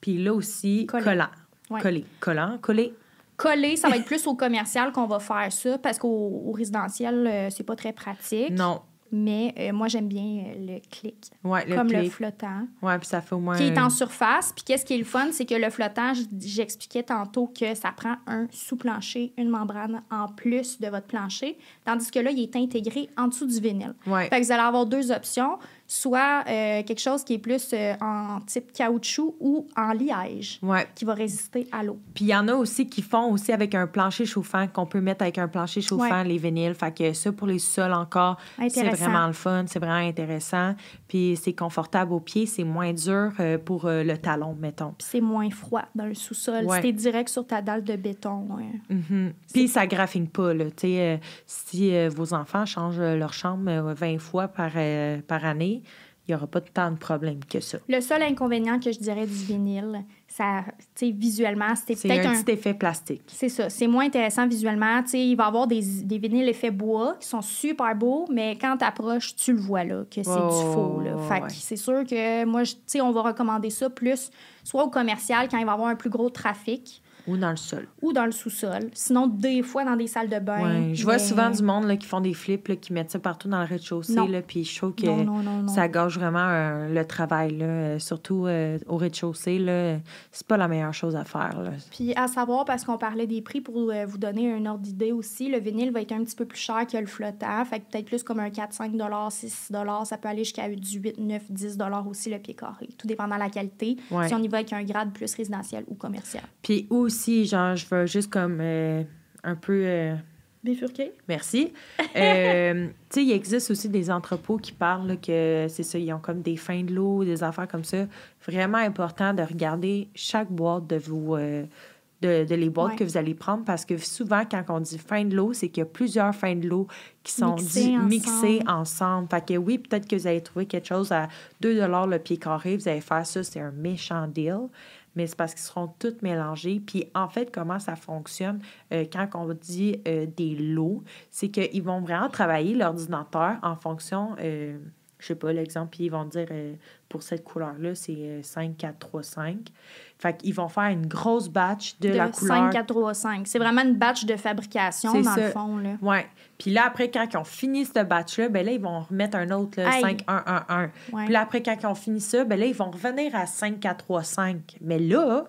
puis il l'a aussi collant. Coller. Collant, coller. Coller, ça va être plus au commercial qu'on va faire ça parce qu'au résidentiel, euh, c'est pas très pratique. Non. Mais euh, moi, j'aime bien euh, le clic. Ouais, le comme le flottant. Oui, puis ça fait au moins. Qui est en surface. Puis qu'est-ce qui est le fun, c'est que le flottant, j'expliquais tantôt que ça prend un sous-plancher, une membrane en plus de votre plancher. Tandis que là, il est intégré en dessous du vinyle. Ouais. Fait que vous allez avoir deux options soit euh, quelque chose qui est plus euh, en type caoutchouc ou en liège, qui va résister à l'eau. Puis il y en a aussi qui font aussi avec un plancher chauffant, qu'on peut mettre avec un plancher chauffant, les vinyles. Fait que ça, pour les sols encore, c'est vraiment le fun, c'est vraiment intéressant. Puis c'est confortable aux pieds, c'est moins dur euh, pour le talon, mettons. Puis c'est moins froid dans le sous-sol. Ouais. direct sur ta dalle de béton. Mm-hmm. Puis ça graffine pas, là. si vos enfants changent leur chambre 20 fois par, par année, il n'y aura pas tant de problèmes que ça. Le seul inconvénient que je dirais du vinyle, ça, visuellement, c'était peut-être un... petit effet plastique. C'est ça. C'est moins intéressant visuellement. il va y avoir des, des vinyles effet bois qui sont super beaux, mais quand tu approches, tu le vois là, que c'est du faux. Là. Fait c'est sûr que moi, on va recommander ça plus soit au commercial quand il va y avoir un plus gros trafic, ou dans le sol. Ou dans le sous-sol. Sinon, des fois, dans des salles de bain. Ouais. Je vois souvent du monde là, qui font des flips, là, qui mettent ça partout dans le rez-de-chaussée. Puis je trouve que ça gâche vraiment euh, le travail. Là, euh, surtout euh, au rez-de-chaussée. C'est pas la meilleure chose à faire. Puis à savoir, parce qu'on parlait des prix, pour vous donner un ordre d'idée aussi, le vinyle va être un petit peu plus cher que le flottant. Fait que peut-être plus comme un 4, 5 6 Ça peut aller jusqu'à 8, 9, 10 aussi le pied carré. Tout dépendant de la qualité. Si on y va avec un grade plus résidentiel ou commercial. Puis aussi, si, genre, je veux juste comme euh, un peu. Euh, Bifurquer? Merci. Euh, tu sais, il existe aussi des entrepôts qui parlent que c'est ça, ils ont comme des fins de l'eau, des affaires comme ça. Vraiment important de regarder chaque boîte de vous. De, de, les boîtes que vous allez prendre parce que souvent, quand on dit fin de l'eau, c'est qu'il y a plusieurs fins de l'eau qui sont mixées, ensemble. Fait que oui, peut-être que vous allez trouver quelque chose à 2 le pied carré, vous allez faire ça, c'est un méchant deal mais c'est parce qu'ils seront toutes mélangés. Puis en fait, comment ça fonctionne euh, quand on dit euh, des lots, c'est qu'ils vont vraiment travailler l'ordinateur en fonction, euh, je sais pas, l'exemple, puis ils vont dire pour cette couleur-là, c'est 5, 4, 3, 5. Fait qu'ils vont faire une grosse batch de, la couleur. 5, 4, 3, 5. C'est vraiment une batch de fabrication, dans le fond. Là. Ouais. Puis là, après, quand ils ont fini ce batch-là, ben là, ils vont remettre un autre, 5, 1, 1, 1. Puis là, après, quand ils ont fini ça, ben là, ils vont revenir à 5, 4, 3, 5. Mais là,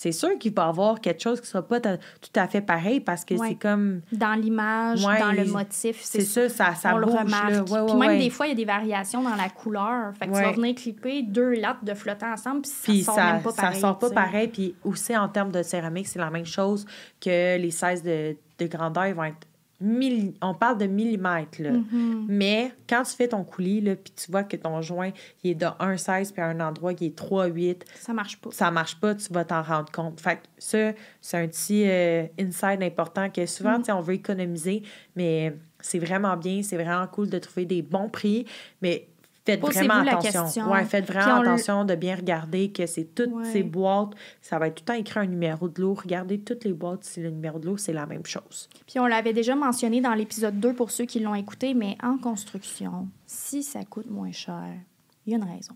c'est sûr qu'il va y avoir quelque chose qui ne sera pas tout à fait pareil parce que c'est comme. Dans l'image, dans le motif. C'est ça, ça, ça on bouge, le remarque. Puis même des fois, il y a des variations dans la couleur. Fait que tu vas venir clipper deux lattes de flottant ensemble, puis ça sort même pas pareil. Ça sort pas pareil. Puis aussi, en termes de céramique, c'est la même chose que les 16 de, de grandeur vont être on parle de millimètres, là. Mm-hmm. Mais quand tu fais ton coulis, puis tu vois que ton joint, il est de 1,16 puis à un endroit qui est 3,8. Ça marche pas. Ça marche pas, tu vas t'en rendre compte. Fait que ça, c'est un petit euh, inside important que souvent, mm. on veut économiser, mais c'est vraiment bien, c'est vraiment cool de trouver des bons prix. Mais Faites vraiment attention. Ouais, faites vraiment attention de bien regarder que c'est toutes ces boîtes. Ça va être tout le temps écrit un numéro de l'eau. Regardez toutes les boîtes, si le numéro de l'eau, c'est la même chose. Puis on l'avait déjà mentionné dans l'épisode 2 pour ceux qui l'ont écouté, mais en construction, si ça coûte moins cher, il y a une raison.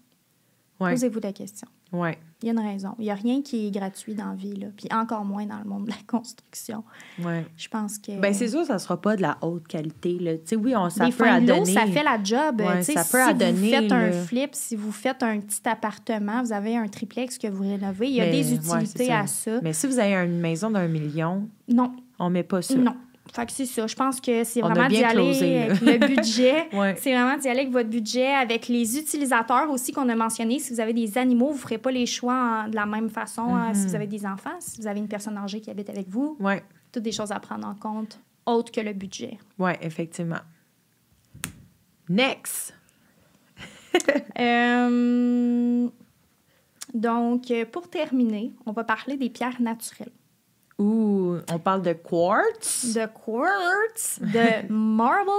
Posez-vous la question. Ouais. Il y a une raison. Il n'y a rien qui est gratuit dans la vie, là. puis encore moins dans le monde de la construction. Ouais. Je pense que... Ben c'est sûr, ça ne sera pas de la haute qualité. Là. sais, oui, on, ça peut à donner. ça fait la job. Ouais, ça peut si à donner. Si vous faites un flip, si vous faites un petit appartement, vous avez un triplex que vous rénovez, il y a des utilités à ça. Mais si vous avez une maison d'un million... Non. On met pas ça. Non. Fait que c'est ça. Je pense que c'est vraiment d'y aller avec le budget. C'est vraiment d'y aller avec votre budget, avec les utilisateurs aussi qu'on a mentionné. Si vous avez des animaux, vous ne ferez pas les choix de la même façon hein, si vous mhm. avez des enfants, si vous avez une personne âgée qui habite avec vous. Ouais. Toutes des choses à prendre en compte, autres que le budget. Oui, effectivement. Next! Euh, donc, pour terminer, on va parler des pierres naturelles. Ouh, on parle de quartz? De quartz, de marble,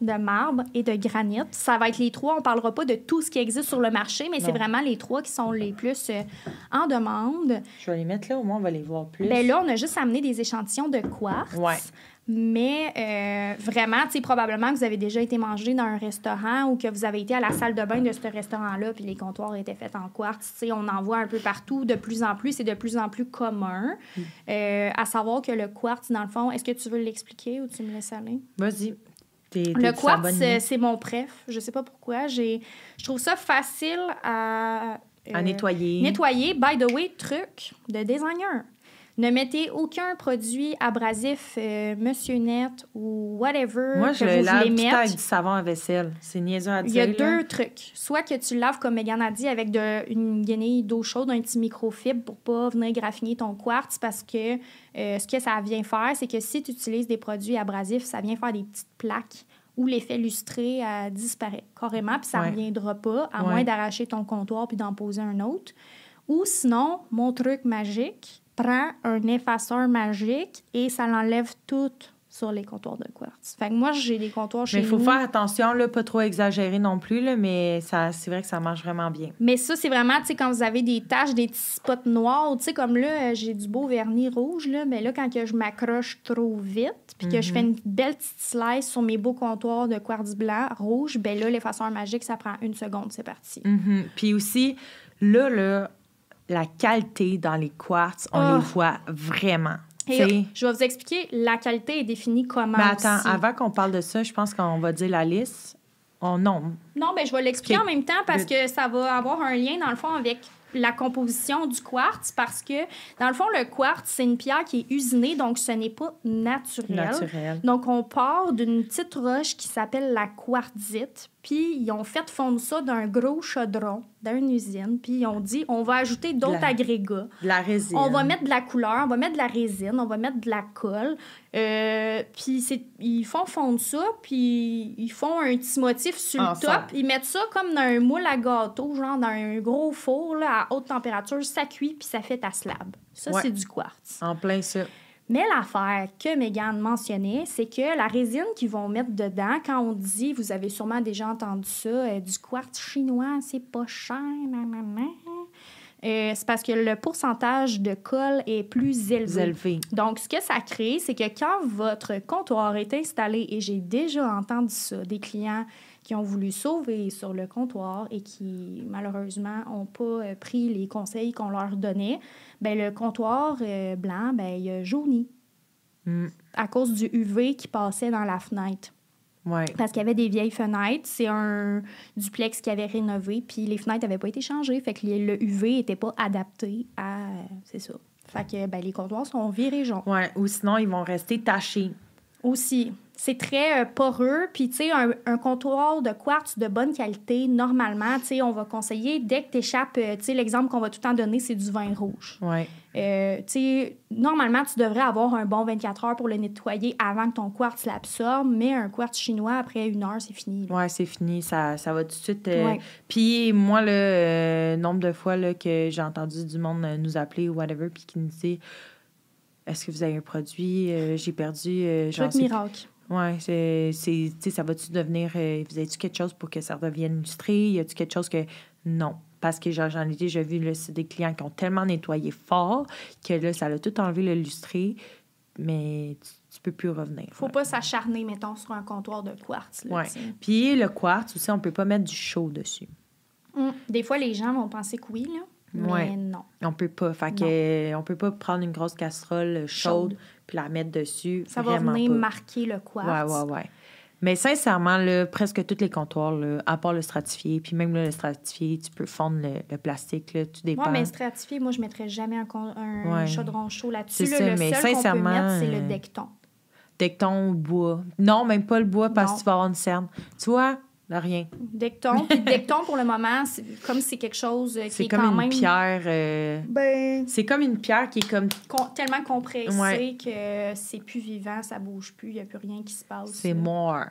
de marbre et de granit. Ça va être les trois. On parlera pas de tout ce qui existe sur le marché, mais c'est vraiment les trois qui sont les plus euh, en demande. Je vais les mettre là, au moins on va les voir plus. Bien là, on a juste amené des échantillons de quartz. Ouais. Mais euh, vraiment, tu sais, probablement que vous avez déjà été mangé dans un restaurant ou que vous avez été à la salle de bain de ce restaurant-là, puis les comptoirs étaient faits en quartz. Tu sais, on en voit un peu partout de plus en plus. C'est de plus en plus commun. Mm. Euh, à savoir que le quartz, dans le fond, est-ce que tu veux l'expliquer ou tu me laisses aller? Vas-y. Le quartz, c'est mon préf. Je sais pas pourquoi. Je trouve ça facile à... à nettoyer. Nettoyer. By the way, truc de designer. Ne mettez aucun produit abrasif, euh, Monsieur Net ou whatever. Moi, je le lave tout avec du savon à vaisselle. C'est niaiseux à dire. Il y a deux trucs. Soit que tu laves, comme Megan a dit, avec de, une guenille d'eau chaude, un petit microfibre pour pas venir graffiner ton quartz parce que euh, ce que ça vient faire, c'est que si tu utilises des produits abrasifs, ça vient faire des petites plaques où l'effet lustré disparaît carrément, puis ça ne reviendra pas, à moins d'arracher ton comptoir puis d'en poser un autre. Ou sinon, mon truc magique, prend un effaceur magique et ça l'enlève tout sur les comptoirs de quartz. Fait que moi, j'ai des comptoirs chez Mais il faut faire attention, là, pas trop exagérer non plus, là, mais ça, c'est vrai que ça marche vraiment bien. Mais ça, c'est vraiment, tu sais, quand vous avez des taches, des petits spots noirs, tu sais, comme là, j'ai du beau vernis rouge, là, mais là, quand que je m'accroche trop vite, puis que je fais mhm. une belle petite slice sur mes beaux comptoirs de quartz blanc, rouge, ben là, l'effaceur magique, ça prend une seconde, c'est parti. Mhm. Puis aussi, là, là, la qualité dans les quartz, on les ah. voit vraiment. je vais vous expliquer, la qualité est définie comment. Mais attends, avant qu'on parle de ça, je pense qu'on va dire la liste. On nomme. Non, mais je vais l'expliquer en même temps parce que ça va avoir un lien, dans le fond, avec la composition du quartz parce que, dans le fond, le quartz, c'est une pierre qui est usinée, donc ce n'est pas naturel. Naturel. Donc, on part d'une petite roche qui s'appelle la quartzite, puis ils ont fait fondre ça d'un gros chaudron d'une usine, puis ils ont dit on va ajouter d'autres agrégats. De la résine. On va mettre de la couleur, on va mettre de la résine, on va mettre de la colle. Euh, puis ils font fondre ça, puis ils font un petit motif sur le top. Ils mettent ça comme dans un moule à gâteau, genre dans un gros four là, à haute température. Ça cuit, puis ça fait ta slab. Ça, c'est du quartz. En plein ça. Mais l'affaire que Megan mentionnait, c'est que la résine qu'ils vont mettre dedans, quand on dit, vous avez sûrement déjà entendu ça, euh, du quartz chinois, c'est pas cher, euh, c'est parce que le pourcentage de colle est plus élevé. élevé. Donc, ce que ça crée, c'est que quand votre comptoir est installé, et j'ai déjà entendu ça, des clients qui ont voulu sauver sur le comptoir et qui, malheureusement, n'ont pas euh, pris les conseils qu'on leur donnait, ben, le comptoir euh, blanc, ben, il a jauni. Mm. À cause du UV qui passait dans la fenêtre. Ouais. Parce qu'il y avait des vieilles fenêtres. C'est un duplex qui avait rénové, puis les fenêtres n'avaient pas été changées. Fait que le UV n'était pas adapté à. C'est ça. Fait que ben, les comptoirs sont virés jaunes. Ouais. Ou sinon, ils vont rester tachés. Aussi c'est très euh, poreux. Puis, tu sais, un, comptoir de quartz de bonne qualité, normalement, tu sais, on va conseiller, dès que tu échappes, euh, tu sais, l'exemple qu'on va tout le temps donner, c'est du vin rouge. Ouais. Euh, tu sais, normalement, tu devrais avoir un bon 24 heures pour le nettoyer avant que ton quartz l'absorbe, mais un quartz chinois, après une heure, c'est fini. Oui, c'est fini. Ça, ça va tout de suite. Puis, moi, le nombre de fois là, que j'ai entendu du monde nous appeler ou whatever, puis qui nous dit Est-ce que vous avez un produit? J'ai perdu. Truc miracle. Oui, c'est, c'est, ça va-tu devenir. Euh, vous avez-tu quelque chose pour que ça redevienne illustré? Y a-tu quelque chose que. Non? Parce que j'en ai déjà vu, là, des clients qui ont tellement nettoyé fort que là, ça a tout enlevé le lustré, mais tu, peux plus revenir. Faut pas s'acharner, mettons, sur un comptoir de quartz. Oui. Puis le quartz aussi, on peut pas mettre du chaud dessus. Hum. Des fois, les gens vont penser que oui, là. Mais non. On peut pas. Fait que, on peut pas prendre une grosse casserole chaude, puis la mettre dessus. Ça va venir marquer le quartz. Ouais, ouais, ouais. Mais sincèrement, là, presque tous les comptoirs, là, à part le stratifié, puis même le stratifié, tu peux fondre le, plastique, là, tout dépend. Oui, mais stratifié, moi, je ne mettrais jamais un, un chaudron chaud là-dessus. le, mais seul qu'on peut mettre, c'est le euh, decton. Decton ou bois. Non, même pas le bois parce que tu vas avoir une cerne. Tu vois, rien. Decton. Puis Decton, pour le moment, comme c'est quelque chose euh, qui est, comme une pierre. Euh, ben... C'est comme une pierre qui est comme. tellement compressée que c'est plus vivant, ça bouge plus, il n'y a plus rien qui se passe. C'est mort.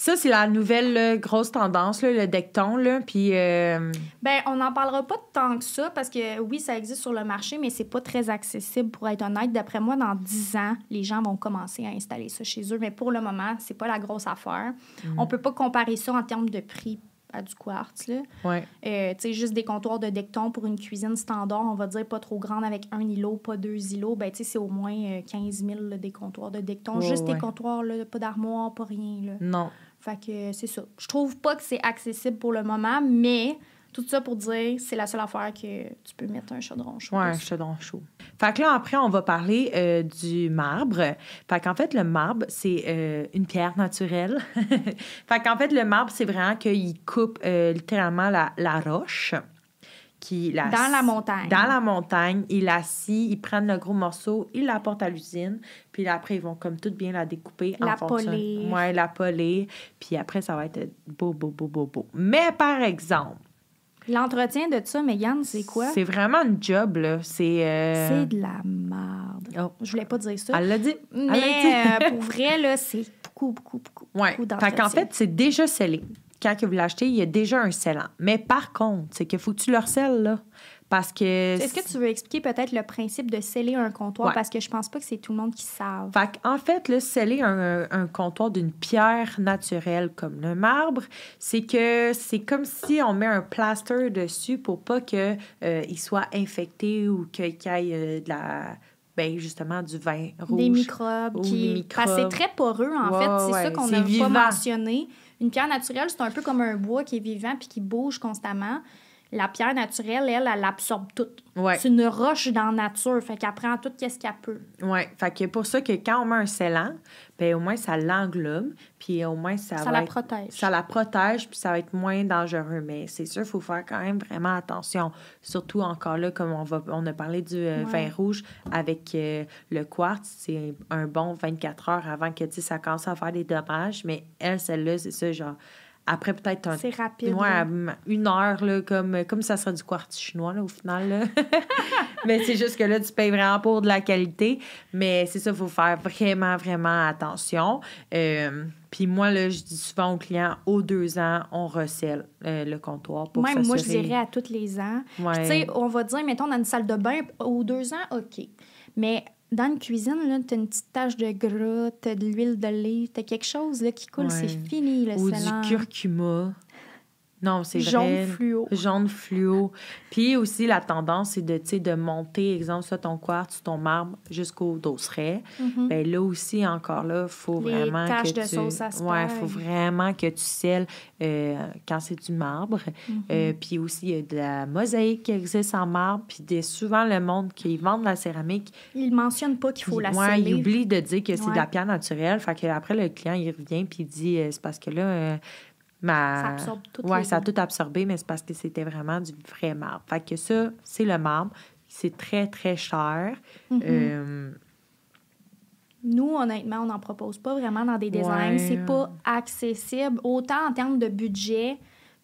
Ça, c'est la nouvelle grosse tendance, le decton. Là, puis, euh, ben, on n'en parlera pas tant que ça parce que oui, ça existe sur le marché, mais c'est pas très accessible pour être honnête. D'après moi, dans 10 ans, les gens vont commencer à installer ça chez eux. Mais pour le moment, c'est pas la grosse affaire. On mm. On peut pas comparer ça en termes de prix à du quartz. Là. Ouais. Euh, tu sais, juste des comptoirs de decton pour une cuisine standard, on va dire pas trop grande avec un îlot, pas deux îlots, ben tu sais, c'est au moins 15 euh, 000 des comptoirs de decton. juste des comptoirs, là, pas d'armoire, pas rien. Là. Non. Fait que c'est ça. Je trouve pas que c'est accessible pour le moment, mais tout ça pour dire, c'est la seule affaire que tu peux mettre un chaudron chaud. Ouais, un chaudron chaud. Fait que là, après, on va parler euh, du marbre. Fait qu'en fait, le marbre, c'est euh, une pierre naturelle. fait qu'en fait, le marbre, c'est vraiment qu'il coupe euh, littéralement la, la roche dans la montagne. Dans la montagne. Ils la scient, ils prennent le gros morceau, ils l'apportent à l'usine. Puis après, ils vont comme tout bien la découper. La en polir. Ouais, la polir. Puis après, ça va être beau, beau, beau, beau, beau. Mais par exemple... L'entretien de ça, Megan, c'est quoi? C'est vraiment un job, là. C'est... Euh, c'est de la merde. Oh. Je voulais pas dire ça. Elle l'a dit. Mais euh, pour vrai, là, c'est beaucoup, beaucoup, beaucoup, ouais. beaucoup Fait qu'en fait, c'est déjà scellé quand vous l'achetez, il y a déjà un scellant. Mais par contre, c'est qu'il faut que tu le recelles, là. Parce que. Est-ce que tu veux expliquer peut-être le principe de sceller un comptoir? Parce que je pense pas que c'est tout le monde qui savent. Fait en fait, le sceller un, un comptoir d'une pierre naturelle comme le marbre, c'est que c'est comme si on met un plaster dessus pour pas qu'il euh, il soit infecté ou qu'il y ait euh, de la. Ben, justement, du vin rouge. Des microbes. Qui... Des microbes. c'est très poreux, en fait. C'est ça qu'on n'a pas mentionné. Une pierre naturelle, c'est un peu comme un bois qui est vivant puis qui bouge constamment. La pierre naturelle, elle, elle absorbe tout. C'est une roche dans la nature, fait qu'elle prend tout ce qu'elle peut. Oui, fait que pour ça que quand on met un scellant, ben au moins ça l'englobe, puis au moins ça, ça la protège. Ça la protège, puis ça va être moins dangereux. Mais c'est sûr, il faut faire quand même vraiment attention. Surtout encore là, comme on, va, on a parlé du euh, vin rouge avec euh, le quartz, c'est un bon 24 heures avant que ça commence à faire des dommages. Mais elle, celle-là, c'est ça, genre après peut-être un... C'est rapide. Ouais, une heure, là, comme, comme ça serait du quartz chinois, là, au final. mais c'est juste que là, tu payes vraiment pour de la qualité. Mais c'est ça, il faut faire vraiment, vraiment attention. Euh, puis moi, là, je dis souvent aux clients, aux deux ans, on recèle euh, le comptoir pour Même moi, je dirais à tous les ans. Tu sais, on va dire, mettons, dans une salle de bain, aux deux ans, OK. Mais dans une cuisine, là, t'as une petite tache de gras, t'as de l'huile d'olive, t'as quelque chose là, qui coule, c'est fini, le Ou du curcuma. Non, c'est vrai. Jaune fluo. Jaune fluo. Puis aussi, la tendance, c'est de, de monter, exemple, soit ton quartz, ton marbre, jusqu'au dosseret. Mm ben, là aussi, encore là, il faut vraiment que de tu... sauce à ouais, faut vraiment que tu scelles euh, quand c'est du marbre. Mhm. Euh, puis aussi, il y a de la mosaïque qui existe en marbre. Puis souvent, le monde qui vend de la céramique... Ils ne mentionnent pas qu'il faut la ouais, ils oublient de dire que c'est de la pierre naturelle. Fait qu'après, le client, il revient puis il dit, euh, c'est parce que là ça absorbe tout. Oui, ça a tout absorbé, mais c'est parce que c'était vraiment du vrai marbre. Fait que ça, c'est le marbre. C'est très, très cher. Mm-hmm. Euh, Nous, honnêtement, on n'en propose pas vraiment dans des designs. C'est pas accessible, autant en termes de budget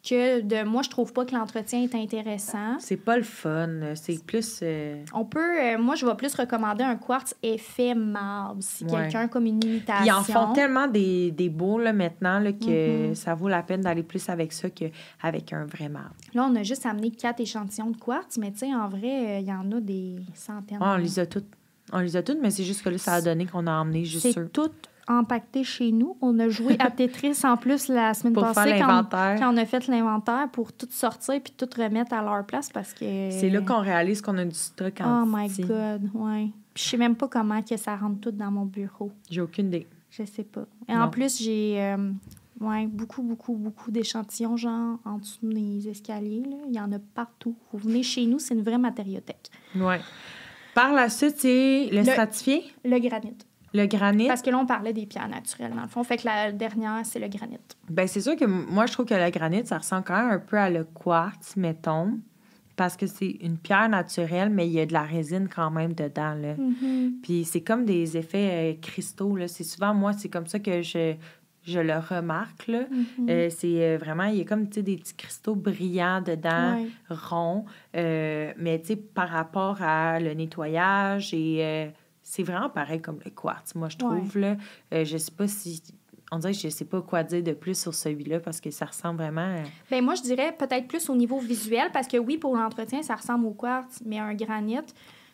que de moi je trouve pas que l'entretien est intéressant. C'est pas le fun, c'est plus euh, On peut euh, moi je vais plus recommander un quartz effet marbre si quelqu'un comme une imitation. Ils en font tellement des, des beaux là, maintenant là, que mm-hmm. ça vaut la peine d'aller plus avec ça qu'avec un vrai marbre. Là on a juste amené quatre échantillons de quartz mais tu sais en vrai il y en a des centaines. on les a toutes. On les a toutes mais c'est juste que là ça a donné qu'on a emmené juste C'est toutes empaqueté chez nous. On a joué à Tetris en plus la semaine passée quand, on a fait l'inventaire pour tout sortir puis tout remettre à leur place parce que. C'est là qu'on réalise qu'on a du stock en Oh my God, ouais. Je sais même pas comment que ça rentre tout dans mon bureau. J'ai aucune idée. Je sais pas. Et en plus, j'ai euh, ouais, beaucoup, beaucoup, beaucoup d'échantillons, genre en dessous des escaliers. Là. Il y en a partout. Vous venez chez nous, c'est une vraie matériothèque. Ouais. Par la suite, c'est le, le stratifié? Le granit. Le granit. Parce que là, on parlait des pierres naturelles, dans le fond. Fait que la dernière, c'est le granit. Ben c'est sûr que moi, je trouve que le granit, ça ressemble quand même un peu à le quartz, mettons. parce que c'est une pierre naturelle, mais il y a de la résine quand même dedans. Là. Mm-hmm. Puis c'est comme des effets euh, cristaux. Là. C'est souvent, moi, c'est comme ça que je, je le remarque. Là. Euh, c'est euh, vraiment, il y a comme des petits cristaux brillants dedans, ronds. mais par rapport à le nettoyage et c'est vraiment pareil comme le quartz, moi, je trouve. Là. je sais pas si on dirait que je ne sais pas quoi dire de plus sur celui-là parce que ça ressemble vraiment. À... Bien, moi, je dirais peut-être plus au niveau visuel parce que oui, pour l'entretien, ça ressemble au quartz, mais un granit,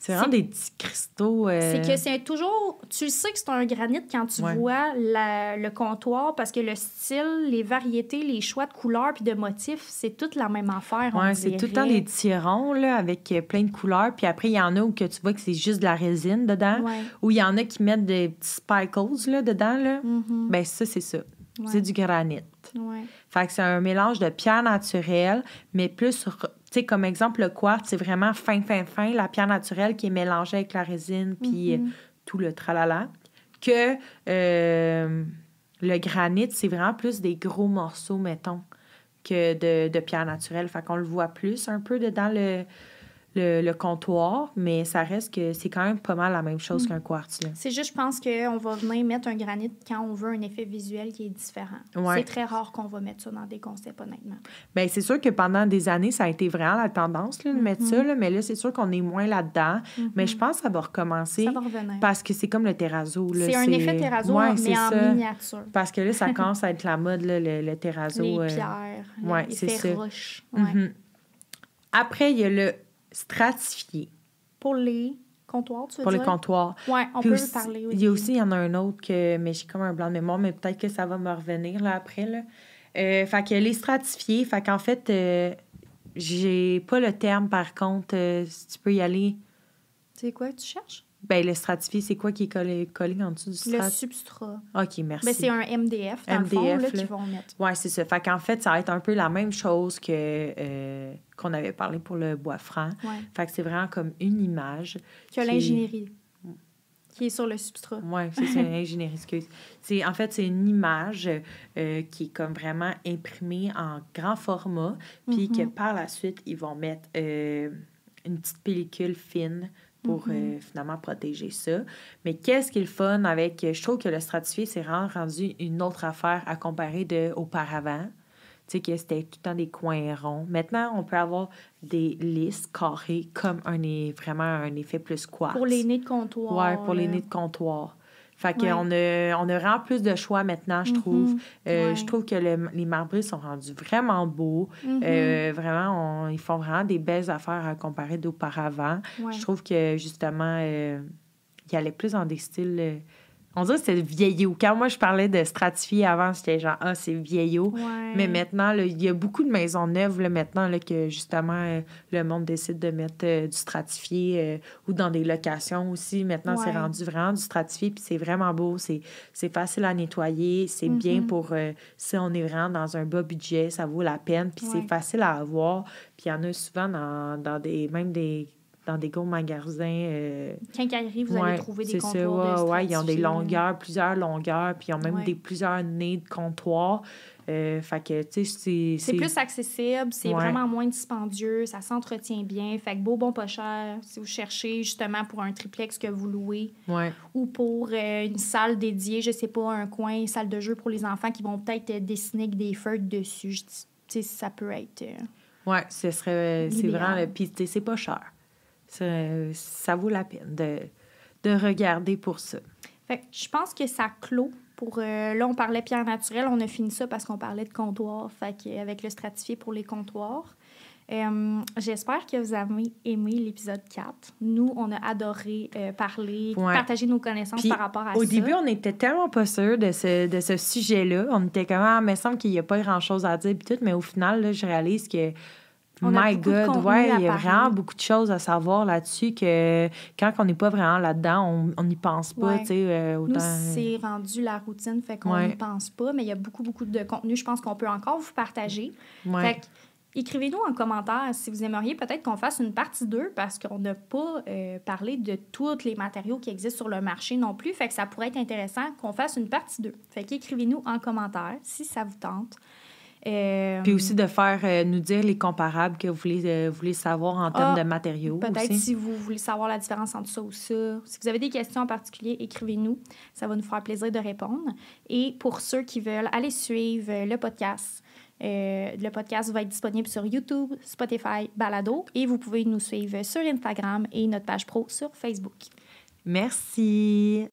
c'est vraiment des petits cristaux. Euh, c'est que c'est toujours. Tu sais que c'est un granit quand tu vois le comptoir parce que le style, les variétés, les choix de couleurs puis de motifs, c'est toute la même affaire. Oui, c'est tout le temps des tirons là, avec euh, plein de couleurs. Puis après, il y en a où que tu vois que c'est juste de la résine dedans. Ou il y en a qui mettent des petits spikles là, dedans. Là. Mm-hmm. Ben, ça, c'est ça. C'est du granit. Ouais. Fait que c'est un mélange de pierre naturelle, mais plus sais, comme exemple, le quartz, c'est vraiment fin, fin, fin, la pierre naturelle qui est mélangée avec la résine, puis mm-hmm. tout le tralala. Que euh, le granit, c'est vraiment plus des gros morceaux, mettons, que de, de pierre naturelle. Fait qu'on le voit plus un peu dedans le, le, comptoir, mais ça reste que c'est quand même pas mal la même chose mm. qu'un quartz. C'est juste, je pense qu'on va venir mettre un granit quand on veut un effet visuel qui est différent. C'est très rare qu'on va mettre ça dans des concepts, honnêtement. Bien, c'est sûr que pendant des années, ça a été vraiment la tendance de mettre ça, mm-hmm. mais là, c'est sûr qu'on est moins là-dedans. Mais je mm-hmm. pense que ça va recommencer. Ça va revenir. Parce que c'est comme le terrazzo. C'est un effet terrazzo, mais en miniature. Parce que là, ça commence à être la mode, le, le terrazzo. Les euh, pierres, ouais, roches. Mm-hmm. Après, il y a le stratifié. Pour les comptoirs, tu veux Pour les comptoirs. Oui, on peut parler. Il y a aussi, il y en a un autre que, mais j'ai comme un blanc de mémoire, mais peut-être que ça va me revenir là après. Là. Euh, fait que les stratifiés, fait qu'en fait, euh, j'ai pas le terme par contre, euh, si tu peux y aller. C'est quoi tu cherches? Ben, le stratifié, c'est quoi qui est collé, collé en dessous du strat? Le substrat. OK, merci. Ben, c'est un MDF, dans MDF, le fond, là, vont mettre. Oui, c'est ça. Fait qu'en fait, ça va être un peu la même chose que euh, qu'on avait parlé pour le bois franc. Ouais. Fait que c'est vraiment comme une image. Qui a l'ingénierie. Qui est sur le substrat. Oui, c'est une ingénierie, excuse. C'est, en fait, c'est une image euh, qui est comme vraiment imprimée en grand format, puis que mm-hmm. par la suite, ils vont mettre euh, une petite pellicule fine pour mm-hmm. euh, finalement protéger ça. Mais qu'est-ce qui est le fun avec. Je trouve que le stratifié, c'est rendu une autre affaire à comparer de auparavant. Tu sais, que c'était tout le temps des coins ronds. Maintenant, on peut avoir des listes carrées comme un, vraiment un effet plus quartz. Pour les nez de comptoir. Oui, pour les nez de comptoir. Fait qu'on a, on a vraiment plus de choix maintenant, je trouve. Mm-hmm. Euh, je trouve que les marbrés sont rendus vraiment beaux. Mm-hmm. Euh, vraiment, ils font vraiment des belles affaires à comparer d'auparavant. Je trouve que, justement, euh, il y allait plus dans des styles on dirait que c'est vieillot. Quand moi, je parlais de stratifier avant, c'était genre, ah, c'est vieillot. Mais maintenant, il y a beaucoup de maisons neuves, là, maintenant, là, que justement, euh, le monde décide de mettre euh, du stratifié euh, ou dans des locations aussi. Maintenant, c'est rendu vraiment du stratifié, puis c'est vraiment beau. C'est facile à nettoyer. C'est bien mm-hmm. pour si on est vraiment dans un bas budget, ça vaut la peine. Puis c'est facile à avoir. Puis il y en a souvent dans, dans des, même des dans des gros magasins. Euh, Quincaillerie, vous allez trouver des comptoirs. Ça, ouais, ils ont des longueurs, plusieurs longueurs, puis ils ont même des plusieurs nez de comptoirs. Euh, fait que, tu sais, c'est... plus accessible, c'est vraiment moins dispendieux, ça s'entretient bien. Fait que beau, bon, pas cher, si vous cherchez justement pour un triplex que vous louez ou pour euh, une salle dédiée, je sais pas, un coin, une salle de jeu pour les enfants qui vont peut-être dessiner avec des feuilles dessus. Tu sais, ça peut être... Oui, ce serait... C'est vraiment... Puis, c'est pas cher. Ça, vaut la peine de, de regarder pour ça. Fait je pense que ça clôt pour. Euh, là, on parlait pierre naturelle, on a fini ça parce qu'on parlait de comptoir, fait avec le stratifié pour les comptoirs. Euh, j'espère que vous avez aimé l'épisode 4. Nous, on a adoré euh, parler, partager nos connaissances par rapport à ça. Au début, on était tellement pas sûrs de ce, de ce sujet-là. On était comme, ah, mais il semble qu'il n'y a pas grand-chose à dire, tout. Mais au final, là, je réalise que My God, ouais, il y a vraiment beaucoup de choses à savoir là-dessus que quand on n'est pas vraiment là-dedans, on n'y pense pas, tu sais. Euh, autant... Nous, c'est rendu la routine, fait qu'on n'y pense pas, mais il y a beaucoup, beaucoup de contenu, je pense qu'on peut encore vous partager. Fait écrivez-nous en commentaire si vous aimeriez peut-être qu'on fasse une partie 2 parce qu'on n'a pas euh, parlé de tous les matériaux qui existent sur le marché non plus. Fait que ça pourrait être intéressant qu'on fasse une partie 2. Fait qu'écrivez-nous en commentaire si ça vous tente. Euh, Puis aussi de faire euh, nous dire les comparables que vous voulez, euh, voulez savoir en termes ah, de matériaux. Peut-être si vous voulez savoir la différence entre ça ou ça. Si vous avez des questions en particulier, écrivez-nous. Ça va nous faire plaisir de répondre. Et pour ceux qui veulent aller suivre le podcast, le podcast va être disponible sur YouTube, Spotify, Balado et vous pouvez nous suivre sur Instagram et notre page pro sur Facebook. Merci.